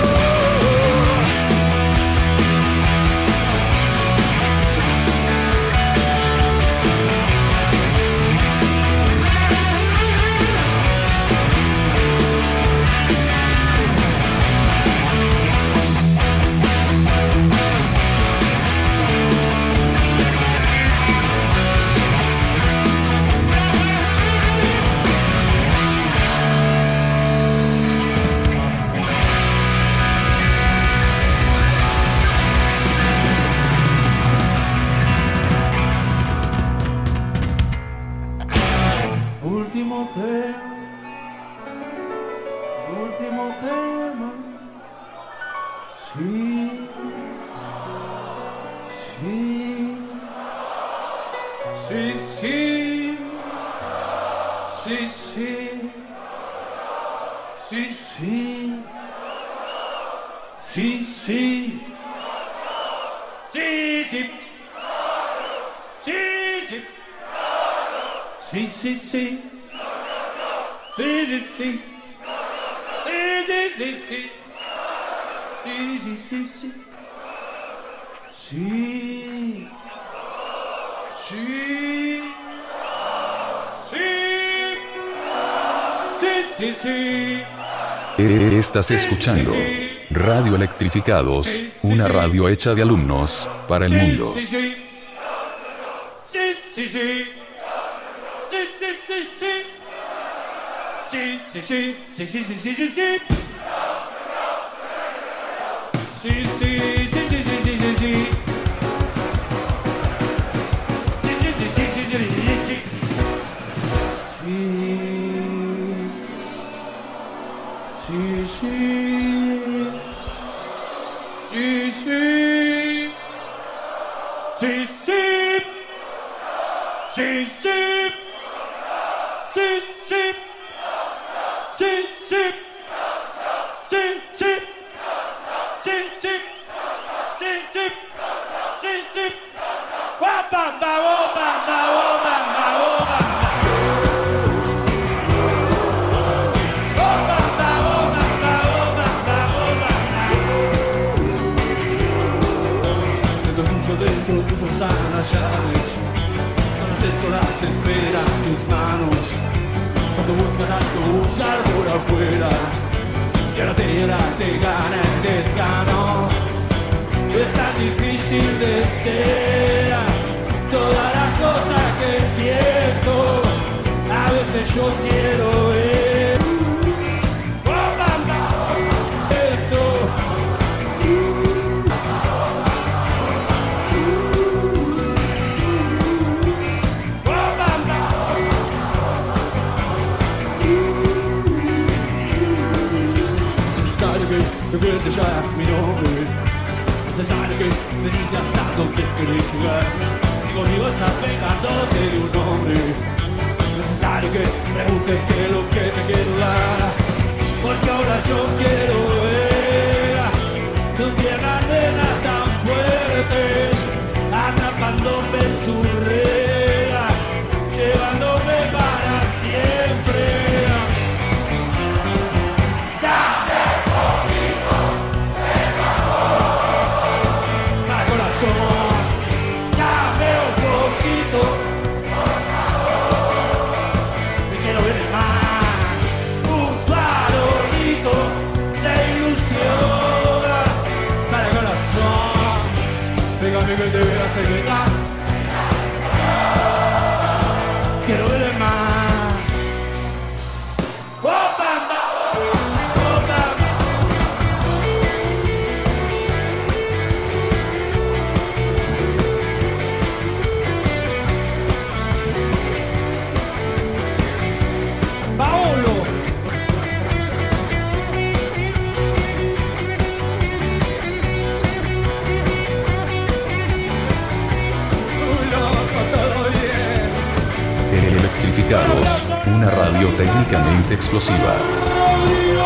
Speaker 9: Estás escuchando Radio Electrificados, una radio hecha de alumnos para el mundo.
Speaker 11: Sí, sí. Sí, Sisi. Sisi. Sisi. Sisi. Buscan algo, buscar por afuera. Y ahora te, ahora te gana el desgano. Es tan difícil de ser. Toda la cosa que siento A veces yo quiero ver me digas a dónde querés llegar Si conmigo estás pegándote de un hombre Necesario que preguntes qué es lo que te quiero dar Porque ahora yo quiero ver Tu pierna nena tan fuertes Atrapándome
Speaker 9: radiotécnicamente explosiva.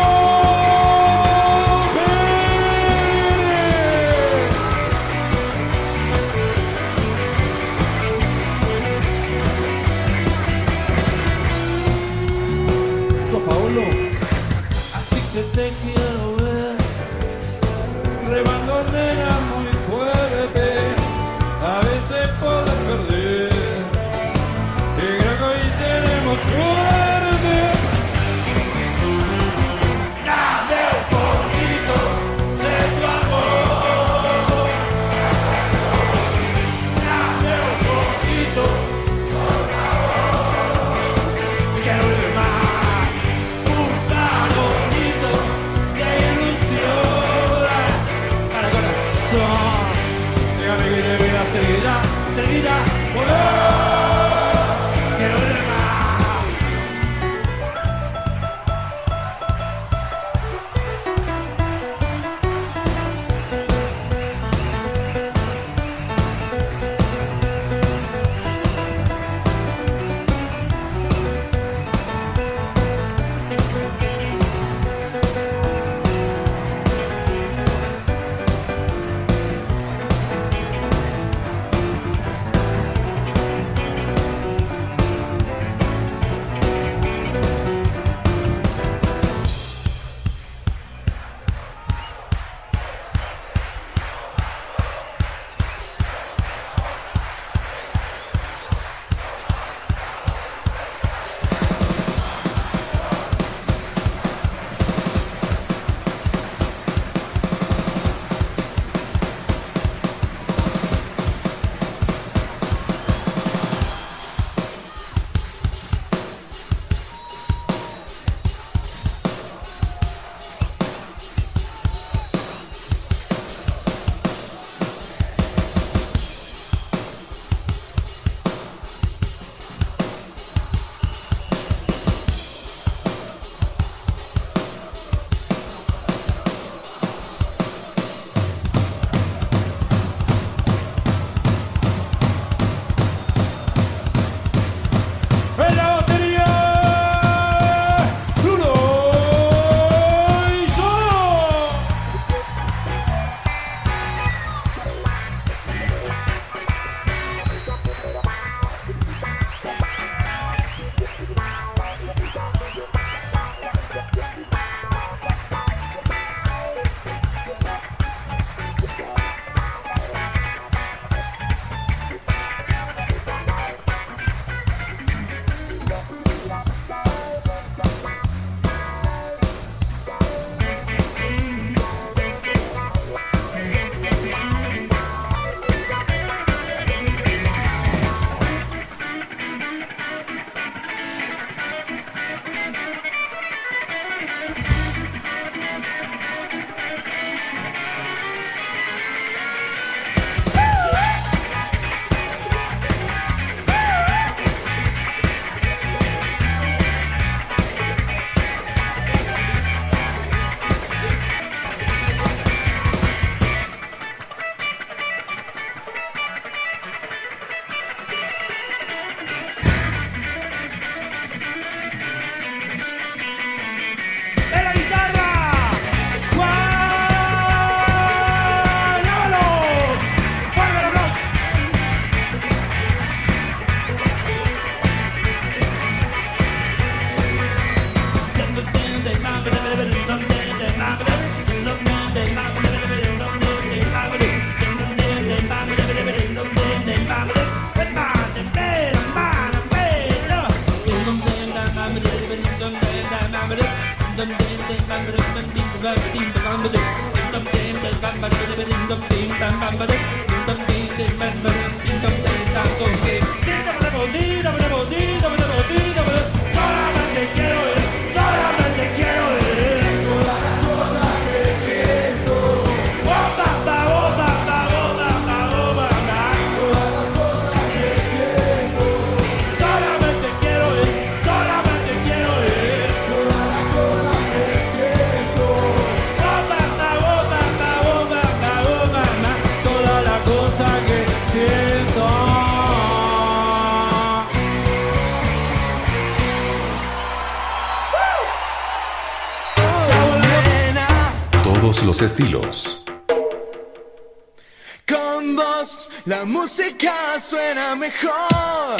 Speaker 8: Mejor.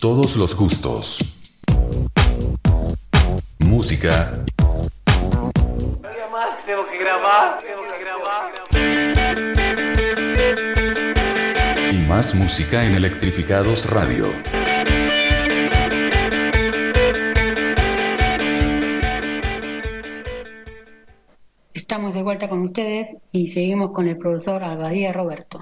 Speaker 9: Todos los gustos. Música
Speaker 8: más tengo que grabar, tengo que grabar.
Speaker 9: y más música en Electrificados Radio.
Speaker 6: Estamos de vuelta con ustedes y seguimos con el profesor Albadía Roberto.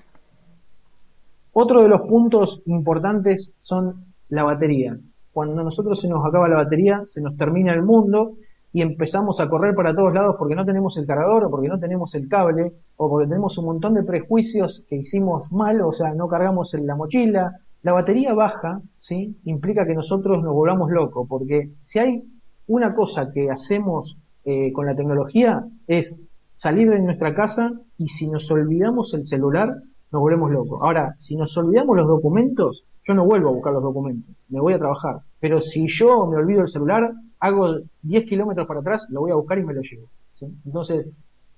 Speaker 5: Otro de los puntos importantes son la batería. Cuando a nosotros se nos acaba la batería, se nos termina el mundo y empezamos a correr para todos lados porque no tenemos el cargador o porque no tenemos el cable o porque tenemos un montón de prejuicios que hicimos mal, o sea, no cargamos en la mochila. La batería baja, ¿sí? Implica que nosotros nos volvamos locos, porque si hay una cosa que hacemos eh, con la tecnología es salir de nuestra casa y si nos olvidamos el celular, nos volvemos locos. Ahora, si nos olvidamos los documentos, yo no vuelvo a buscar los documentos, me voy a trabajar. Pero si yo me olvido el celular, hago 10 kilómetros para atrás, lo voy a buscar y me lo llevo. Entonces,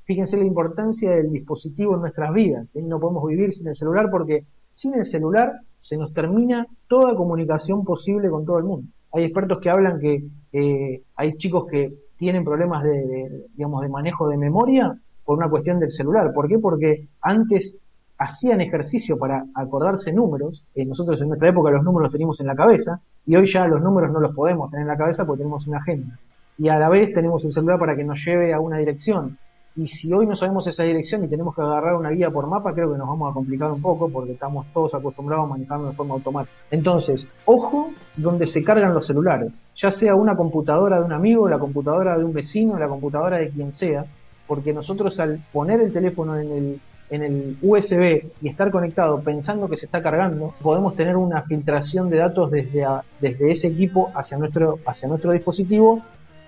Speaker 5: fíjense la importancia del dispositivo en nuestras vidas. No podemos vivir sin el celular porque sin el celular se nos termina toda comunicación posible con todo el mundo. Hay expertos que hablan que eh, hay chicos que tienen problemas de, de, digamos, de manejo de memoria por una cuestión del celular. ¿Por qué? Porque antes hacían ejercicio para acordarse números. Eh, nosotros en nuestra época los números los teníamos en la cabeza y hoy ya los números no los podemos tener en la cabeza porque tenemos una agenda. Y a la vez tenemos el celular para que nos lleve a una dirección. Y si hoy no sabemos esa dirección y tenemos que agarrar una guía por mapa, creo que nos vamos a complicar un poco porque estamos todos acostumbrados a manejarlo de forma automática. Entonces, ojo donde se cargan los celulares, ya sea una computadora de un amigo, la computadora de un vecino, la computadora de quien sea, porque nosotros al poner el teléfono en el, en el USB y estar conectado pensando que se está cargando, podemos tener una filtración de datos desde, a- desde ese equipo hacia nuestro, hacia nuestro dispositivo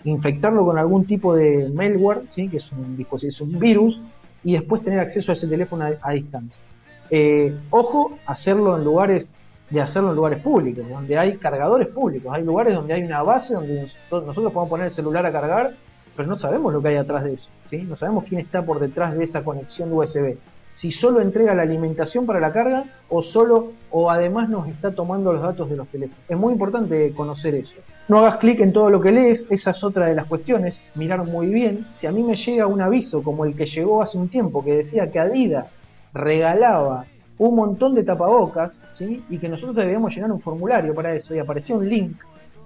Speaker 5: infectarlo con algún tipo de malware, ¿sí? que es un, es un virus, y después tener acceso a ese teléfono a, distancia. Eh, ojo, hacerlo en lugares de hacerlo en lugares públicos, donde hay cargadores públicos, hay lugares donde hay una base donde nosotros, nosotros podemos poner el celular a cargar, pero no sabemos lo que hay atrás de eso, ¿sí? no sabemos quién está por detrás de esa conexión USB. Si solo entrega la alimentación para la carga o solo o además nos está tomando los datos de los teléfonos. Es muy importante conocer eso. No hagas clic en todo lo que lees, esa es otra de las cuestiones. Mirar muy bien. Si a mí me llega un aviso como el que llegó hace un tiempo que decía que Adidas regalaba un montón de tapabocas, ¿sí? Y que nosotros debíamos llenar un formulario para eso y aparecía un link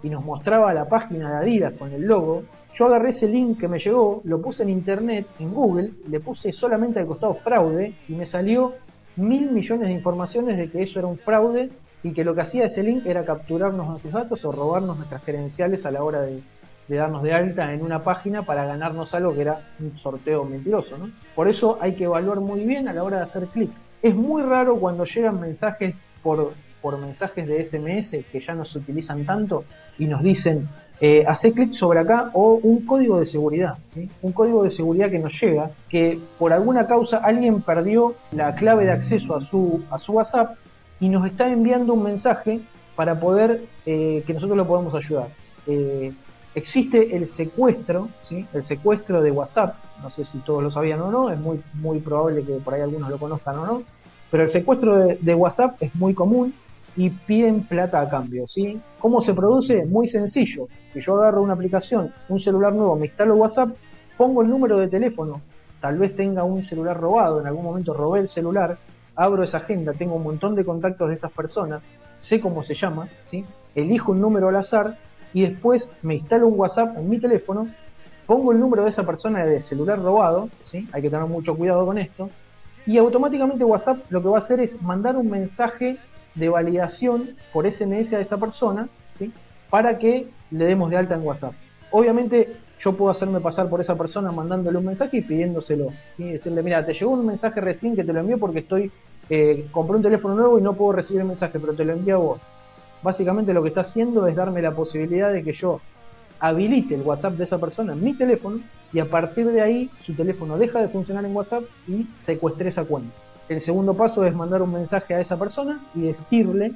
Speaker 5: y nos mostraba la página de Adidas con el logo. Yo agarré ese link que me llegó, lo puse en internet, en Google, le puse solamente al costado fraude y me salió mil millones de informaciones de que eso era un fraude y que lo que hacía ese link era capturarnos nuestros datos o robarnos nuestras credenciales a la hora de, darnos de alta en una página para ganarnos algo que era un sorteo mentiroso. ¿no? Por eso hay que evaluar muy bien a la hora de hacer clic. Es muy raro cuando llegan mensajes por, por mensajes de SMS que ya no se utilizan tanto y nos dicen eh, hace clic sobre acá o un código de seguridad, un código de seguridad que nos llega, que por alguna causa alguien perdió la clave de acceso a su, a su WhatsApp y nos está enviando un mensaje para poder eh, que nosotros lo podamos ayudar. Eh, existe el secuestro, ¿sí? el secuestro de WhatsApp, no sé si todos lo sabían o no, es muy, muy probable que por ahí algunos lo conozcan o no, pero el secuestro de WhatsApp es muy común y piden plata a cambio, ¿sí? ¿Cómo se produce? Muy sencillo. Si yo agarro una aplicación, un celular nuevo, me instalo WhatsApp, pongo el número de teléfono, tal vez tenga un celular robado, en algún momento robé el celular, abro esa agenda, tengo un montón de contactos de esas personas, sé cómo se llama, ¿sí? Elijo un número al azar y después me instalo un WhatsApp en mi teléfono pongo el número de esa persona de celular robado, ¿sí? hay que tener mucho cuidado con esto, y automáticamente WhatsApp lo que va a hacer es mandar un mensaje de validación por SMS a esa persona, ¿sí? para que le demos de alta en WhatsApp. Obviamente yo puedo hacerme pasar por esa persona mandándole un mensaje y pidiéndoselo, ¿sí? decirle, mira, te llegó un mensaje recién que te lo envío porque estoy, eh, compré un teléfono nuevo y no puedo recibir el mensaje, pero te lo envío a vos. Básicamente lo que está haciendo es darme la posibilidad de que yo habilite el WhatsApp de esa persona en mi teléfono y a partir de ahí su teléfono deja de funcionar en WhatsApp y secuestre esa cuenta. El segundo paso es mandar un mensaje a esa persona y decirle,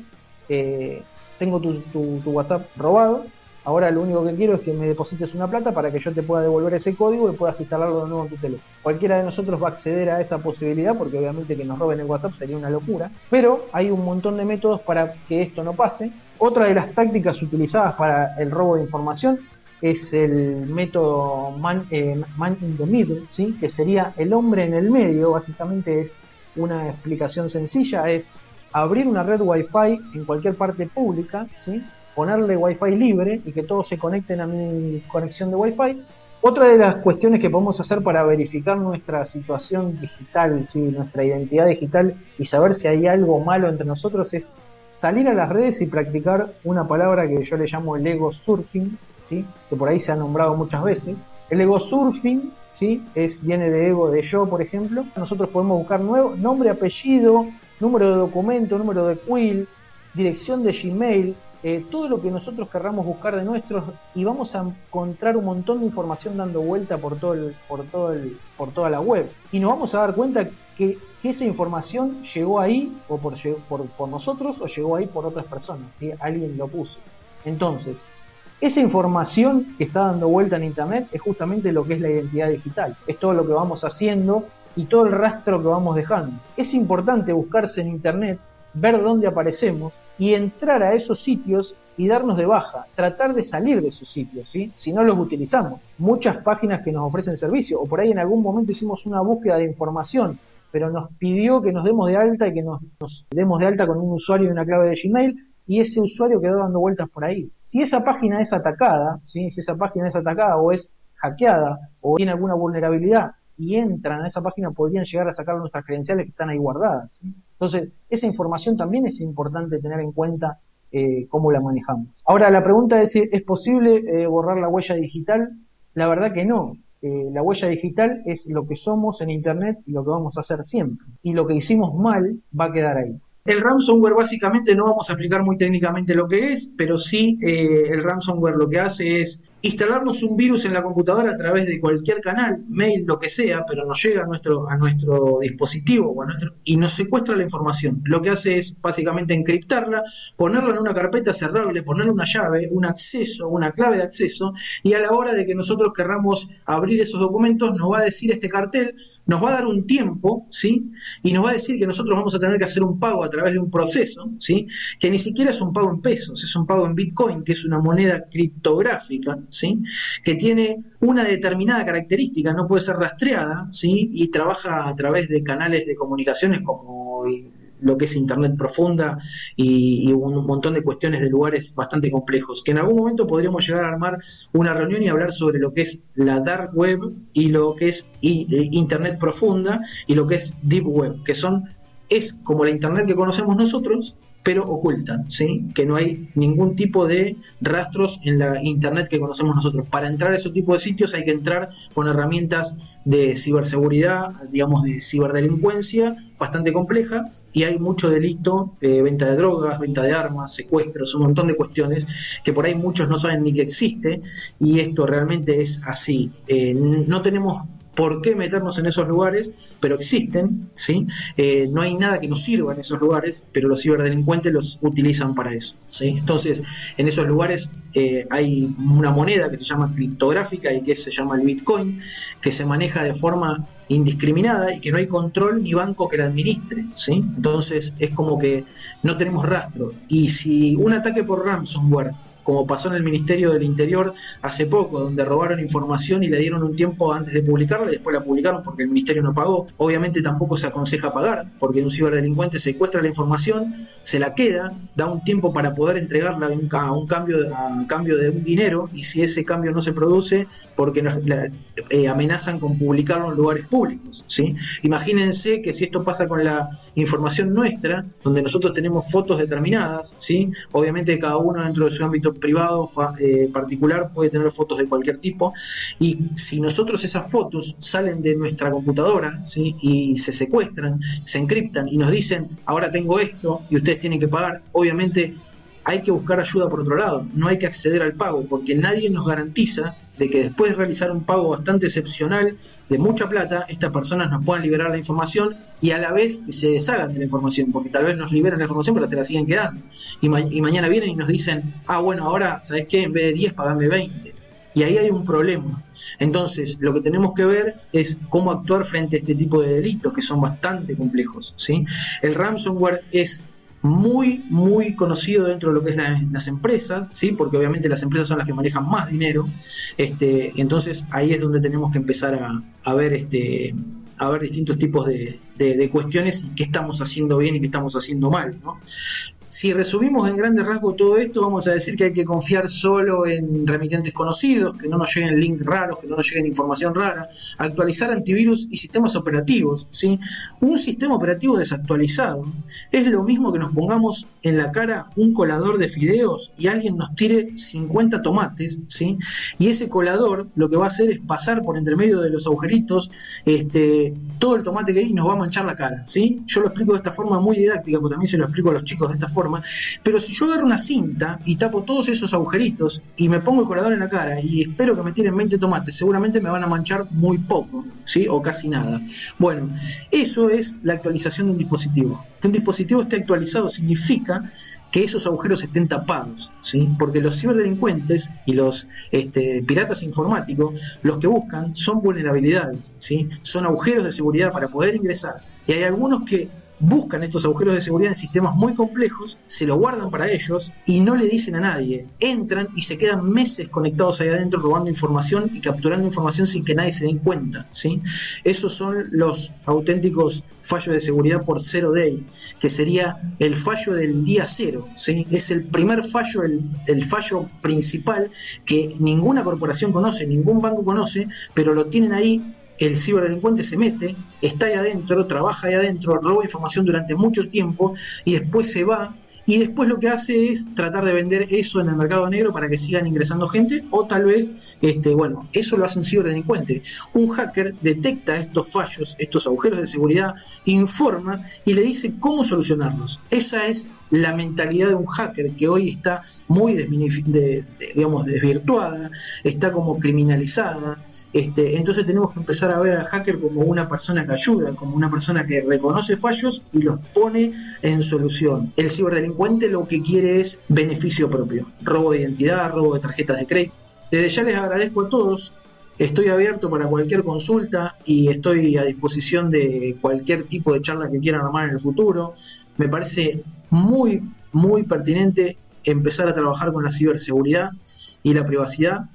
Speaker 5: eh, tengo tu, WhatsApp robado, Ahora lo único que quiero es que me deposites una plata para que yo te pueda devolver ese código y puedas instalarlo de nuevo en tu teléfono. Cualquiera de nosotros va a acceder a esa posibilidad porque obviamente que nos roben el WhatsApp sería una locura. Pero hay un montón de métodos para que esto no pase. Otra de las tácticas utilizadas para el robo de información es el método man, eh, man in the middle, ¿sí? que sería el hombre en el medio. Básicamente es una explicación sencilla, es abrir una red Wi-Fi en cualquier parte pública, ¿sí? ponerle Wi-Fi libre y que todos se conecten a mi conexión de Wi-Fi. Otra de las cuestiones que podemos hacer para verificar nuestra situación digital, ¿sí? nuestra identidad digital y saber si hay algo malo entre nosotros es salir a las redes y practicar una palabra que yo le llamo el ego surfing, ¿sí? que por ahí se ha nombrado muchas veces. El ego surfing ¿sí? es, viene de ego de yo, por ejemplo. Nosotros podemos buscar nuevo, nombre, apellido, número de documento, número de quill, dirección de Gmail, eh, todo lo que nosotros querramos buscar de nuestros y vamos a encontrar un montón de información dando vuelta por todo el, por todo el, por toda la web y nos vamos a dar cuenta que, esa información llegó ahí o por, por, nosotros o llegó ahí por otras personas, ¿sí? alguien lo puso. Entonces, esa información que está dando vuelta en internet es justamente lo que es la identidad digital, es todo lo que vamos haciendo y todo el rastro que vamos dejando. Es importante buscarse en internet, ver dónde aparecemos y entrar a esos sitios y darnos de baja, tratar de salir de esos sitios, si no los utilizamos. Muchas páginas que nos ofrecen servicio, o por ahí en algún momento hicimos una búsqueda de información, pero nos pidió que nos demos de alta y que nos demos de alta con un usuario y una clave de Gmail, y ese usuario quedó dando vueltas por ahí. Si esa página es atacada, si esa página es atacada o es hackeada o tiene alguna vulnerabilidad y entran a esa página podrían llegar a sacar nuestras credenciales que están ahí guardadas. Entonces, esa información también es importante tener en cuenta eh, cómo la manejamos. Ahora, la pregunta es, ¿es posible eh, borrar la huella digital? La verdad que no. Eh, la huella digital es lo que somos en Internet y lo que vamos a hacer siempre. Y lo que hicimos mal va a quedar ahí. El ransomware básicamente no vamos a explicar muy técnicamente lo que es, pero sí eh, el ransomware lo que hace es instalarnos un virus en la computadora a través de cualquier canal, mail, lo que sea, pero nos llega a nuestro, a nuestro dispositivo o a nuestro, y nos secuestra la información. Lo que hace es básicamente encriptarla, ponerla en una carpeta cerrable, ponerle una llave, un acceso, una clave de acceso, y a la hora de que nosotros querramos abrir esos documentos, nos va a decir este cartel, nos va a dar un tiempo, ¿sí? Y nos va a decir que nosotros vamos a tener que hacer un pago a través de un proceso, ¿sí? Que ni siquiera es un pago en pesos, es un pago en Bitcoin, que es una moneda criptográfica, ¿sí? que tiene una determinada característica, no puede ser rastreada, ¿sí? y trabaja a través de canales de comunicaciones como lo que es Internet profunda y, un montón de cuestiones de lugares bastante complejos, que en algún momento podríamos llegar a armar una reunión y hablar sobre lo que es la dark web y lo que es Internet profunda y lo que es deep web, que son es como la Internet que conocemos nosotros, pero ocultan, ¿sí? que no hay ningún tipo de rastros en la internet que conocemos nosotros. Para entrar a ese tipo de sitios hay que entrar con herramientas de ciberseguridad, digamos de ciberdelincuencia, bastante compleja, y hay mucho delito, eh, venta de drogas, venta de armas, secuestros, un montón de cuestiones que por ahí muchos no saben ni que existe, y esto realmente es así. Eh, no tenemos por qué meternos en esos lugares, pero existen, ¿sí? Eh, no hay nada que nos sirva en esos lugares, pero los ciberdelincuentes los utilizan para eso, ¿sí? Entonces, en esos lugares eh, hay una moneda que se llama criptográfica y que se llama el Bitcoin, que se maneja de forma indiscriminada y que no hay control ni banco que la administre, ¿sí? Entonces, es como que no tenemos rastro. Y si un ataque por ransomware como pasó en el Ministerio del Interior hace poco, donde robaron información y le dieron un tiempo antes de publicarla y después la publicaron porque el Ministerio no pagó. Obviamente tampoco se aconseja pagar, porque un ciberdelincuente secuestra la información, se la queda, da un tiempo para poder entregarla a un, cambio, a cambio de un dinero y si ese cambio no se produce, porque eh, amenazan con publicarlo en lugares públicos. ¿sí? Imagínense que si esto pasa con la información nuestra, donde nosotros tenemos fotos determinadas, ¿sí? obviamente cada uno dentro de su ámbito privado, eh, particular, puede tener fotos de cualquier tipo, y si nosotros esas fotos salen de nuestra computadora ¿sí? y se secuestran, se encriptan y nos dicen, ahora tengo esto y ustedes tienen que pagar, obviamente hay que buscar ayuda por otro lado, no hay que acceder al pago, porque nadie nos garantiza de que después de realizar un pago bastante excepcional de mucha plata, estas personas nos puedan liberar la información y a la vez se deshagan de la información, porque tal vez nos liberan la información pero se la siguen quedando. Y, ma- y mañana vienen y nos dicen, ah, bueno, ahora, ¿sabes qué? En vez de 10, pagame 20. Y ahí hay un problema. Entonces, lo que tenemos que ver es cómo actuar frente a este tipo de delitos que son bastante complejos. ¿sí? El ransomware es muy, muy conocido dentro de lo que es la- las empresas, ¿sí? porque obviamente las empresas son las que manejan más dinero. Este, entonces, ahí es donde tenemos que empezar a, a ver este a ver distintos tipos de, de- de cuestiones y qué estamos haciendo bien y qué estamos haciendo mal. ¿no? Si resumimos en grandes rasgos todo esto, vamos a decir que hay que confiar solo en remitentes conocidos, que no nos lleguen links raros, que no nos lleguen información rara, actualizar antivirus y sistemas operativos. ¿sí? Un sistema operativo desactualizado es lo mismo que nos pongamos en la cara un colador de fideos y alguien nos tire 50 tomates, ¿sí? y ese colador lo que va a hacer es pasar por entre medio de los agujeritos este, todo el tomate que hay y nos va a manchar la cara. ¿sí? Yo lo explico de esta forma muy didáctica, porque también se lo explico a los chicos de esta forma, pero si yo agarro una cinta y tapo todos esos agujeritos y me pongo el colador en la cara y espero que me tiren 20 tomates, seguramente me van a manchar muy poco, ¿sí? o casi nada. Bueno, eso es la actualización de un dispositivo. Que un dispositivo esté actualizado significa que esos agujeros estén tapados, ¿sí? porque los ciberdelincuentes y los este, piratas informáticos los que buscan son vulnerabilidades, ¿sí? son agujeros de seguridad para poder ingresar. Y hay algunos que buscan estos agujeros de seguridad en sistemas muy complejos, se lo guardan para ellos y no le dicen a nadie. Entran y se quedan meses conectados ahí adentro robando información y capturando información sin que nadie se den cuenta. ¿sí? Esos son los auténticos fallos de seguridad por zero day, que sería el fallo del día cero. ¿sí? Es el primer fallo, el, el fallo principal que ninguna corporación conoce, ningún banco conoce, pero lo tienen ahí el ciberdelincuente se mete, está ahí adentro, trabaja ahí adentro, roba información durante mucho tiempo y después se va. Y después lo que hace es tratar de vender eso en el mercado negro para que sigan ingresando gente, o tal vez, este, bueno, eso lo hace un ciberdelincuente. Un hacker detecta estos fallos, estos agujeros de seguridad, informa y le dice cómo solucionarlos. Esa es la mentalidad de un hacker que hoy está muy de- digamos, desvirtuada, está como criminalizada. Este, entonces tenemos que empezar a ver al hacker como una persona que ayuda, como una persona que reconoce fallos y los pone en solución. El ciberdelincuente lo que quiere es beneficio propio, robo de identidad, robo de tarjetas de crédito. Desde ya les agradezco a todos, estoy abierto para cualquier consulta y estoy a disposición de cualquier tipo de charla que quieran armar en el futuro. Me parece muy, muy pertinente empezar a trabajar con la ciberseguridad y la privacidad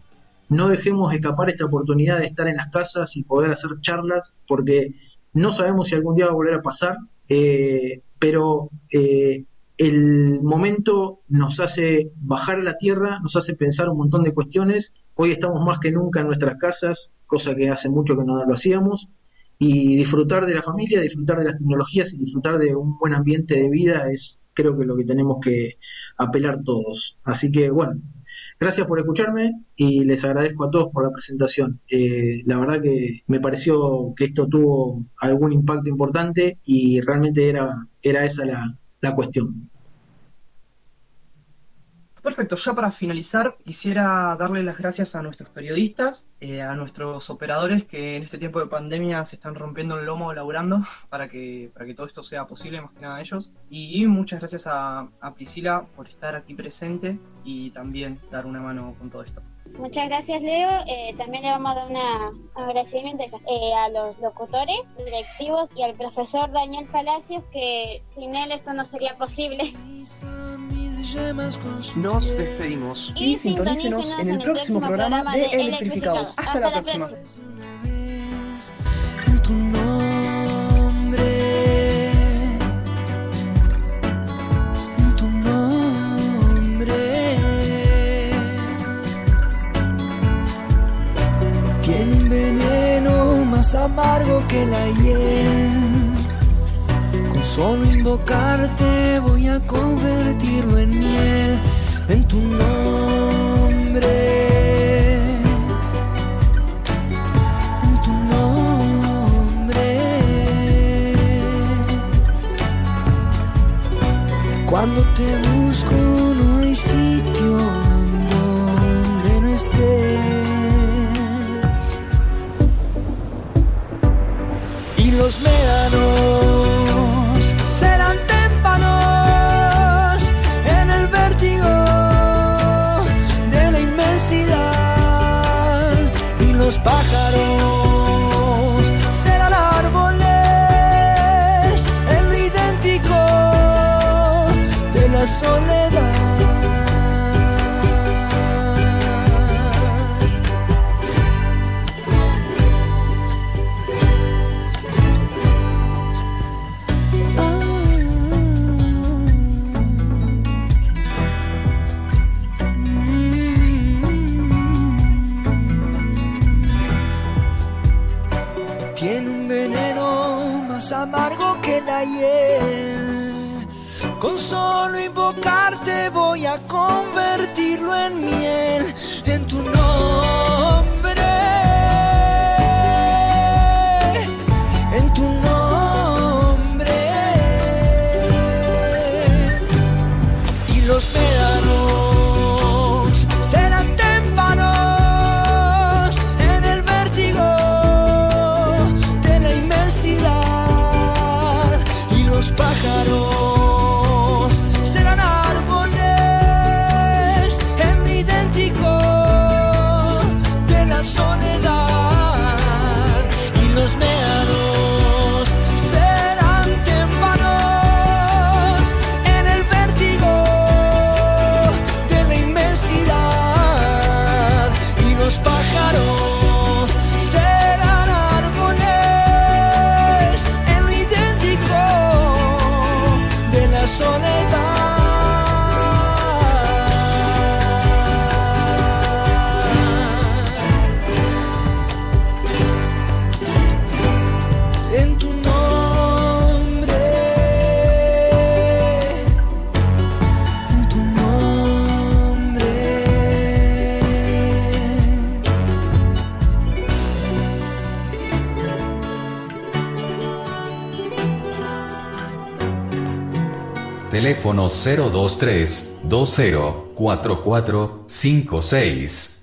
Speaker 5: no dejemos escapar esta oportunidad de estar en las casas y poder hacer charlas, porque no sabemos si algún día va a volver a pasar, eh, pero eh, el momento nos hace bajar a la tierra, nos hace pensar un montón de cuestiones. Hoy estamos más que nunca en nuestras casas, cosa que hace mucho que no lo hacíamos, y disfrutar de la familia, disfrutar de las tecnologías y disfrutar de un buen ambiente de vida es creo que lo que tenemos que apelar todos. Así que bueno, gracias por escucharme y les agradezco a todos por la presentación. Eh, la verdad que me pareció que esto tuvo algún impacto importante y realmente era, era esa la, la cuestión.
Speaker 12: Perfecto, ya para finalizar quisiera darle las gracias a nuestros periodistas, eh, a nuestros operadores que en este tiempo de pandemia se están rompiendo el lomo laburando para que, para que todo esto sea posible, más que nada a ellos. Y muchas gracias a, a Priscila por estar aquí presente y también dar una mano con todo esto.
Speaker 2: Muchas gracias, Leo. Eh, también le vamos a dar un agradecimiento eh, a los locutores, directivos y al profesor Daniel Palacios, que sin él esto no sería posible.
Speaker 3: Nos despedimos y sintonícenos en el próximo programa de Electrificados. Hasta la próxima.
Speaker 8: en tu nombre, en tu nombre. Tiene un veneno más amargo que la hiel. Solo invocarte voy a convertirlo en miel, en tu nombre. en tu nombre. Cuando te busco convertirlo en miel,
Speaker 7: teléfono 023
Speaker 1: 20 44 56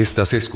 Speaker 9: Estás escuchando.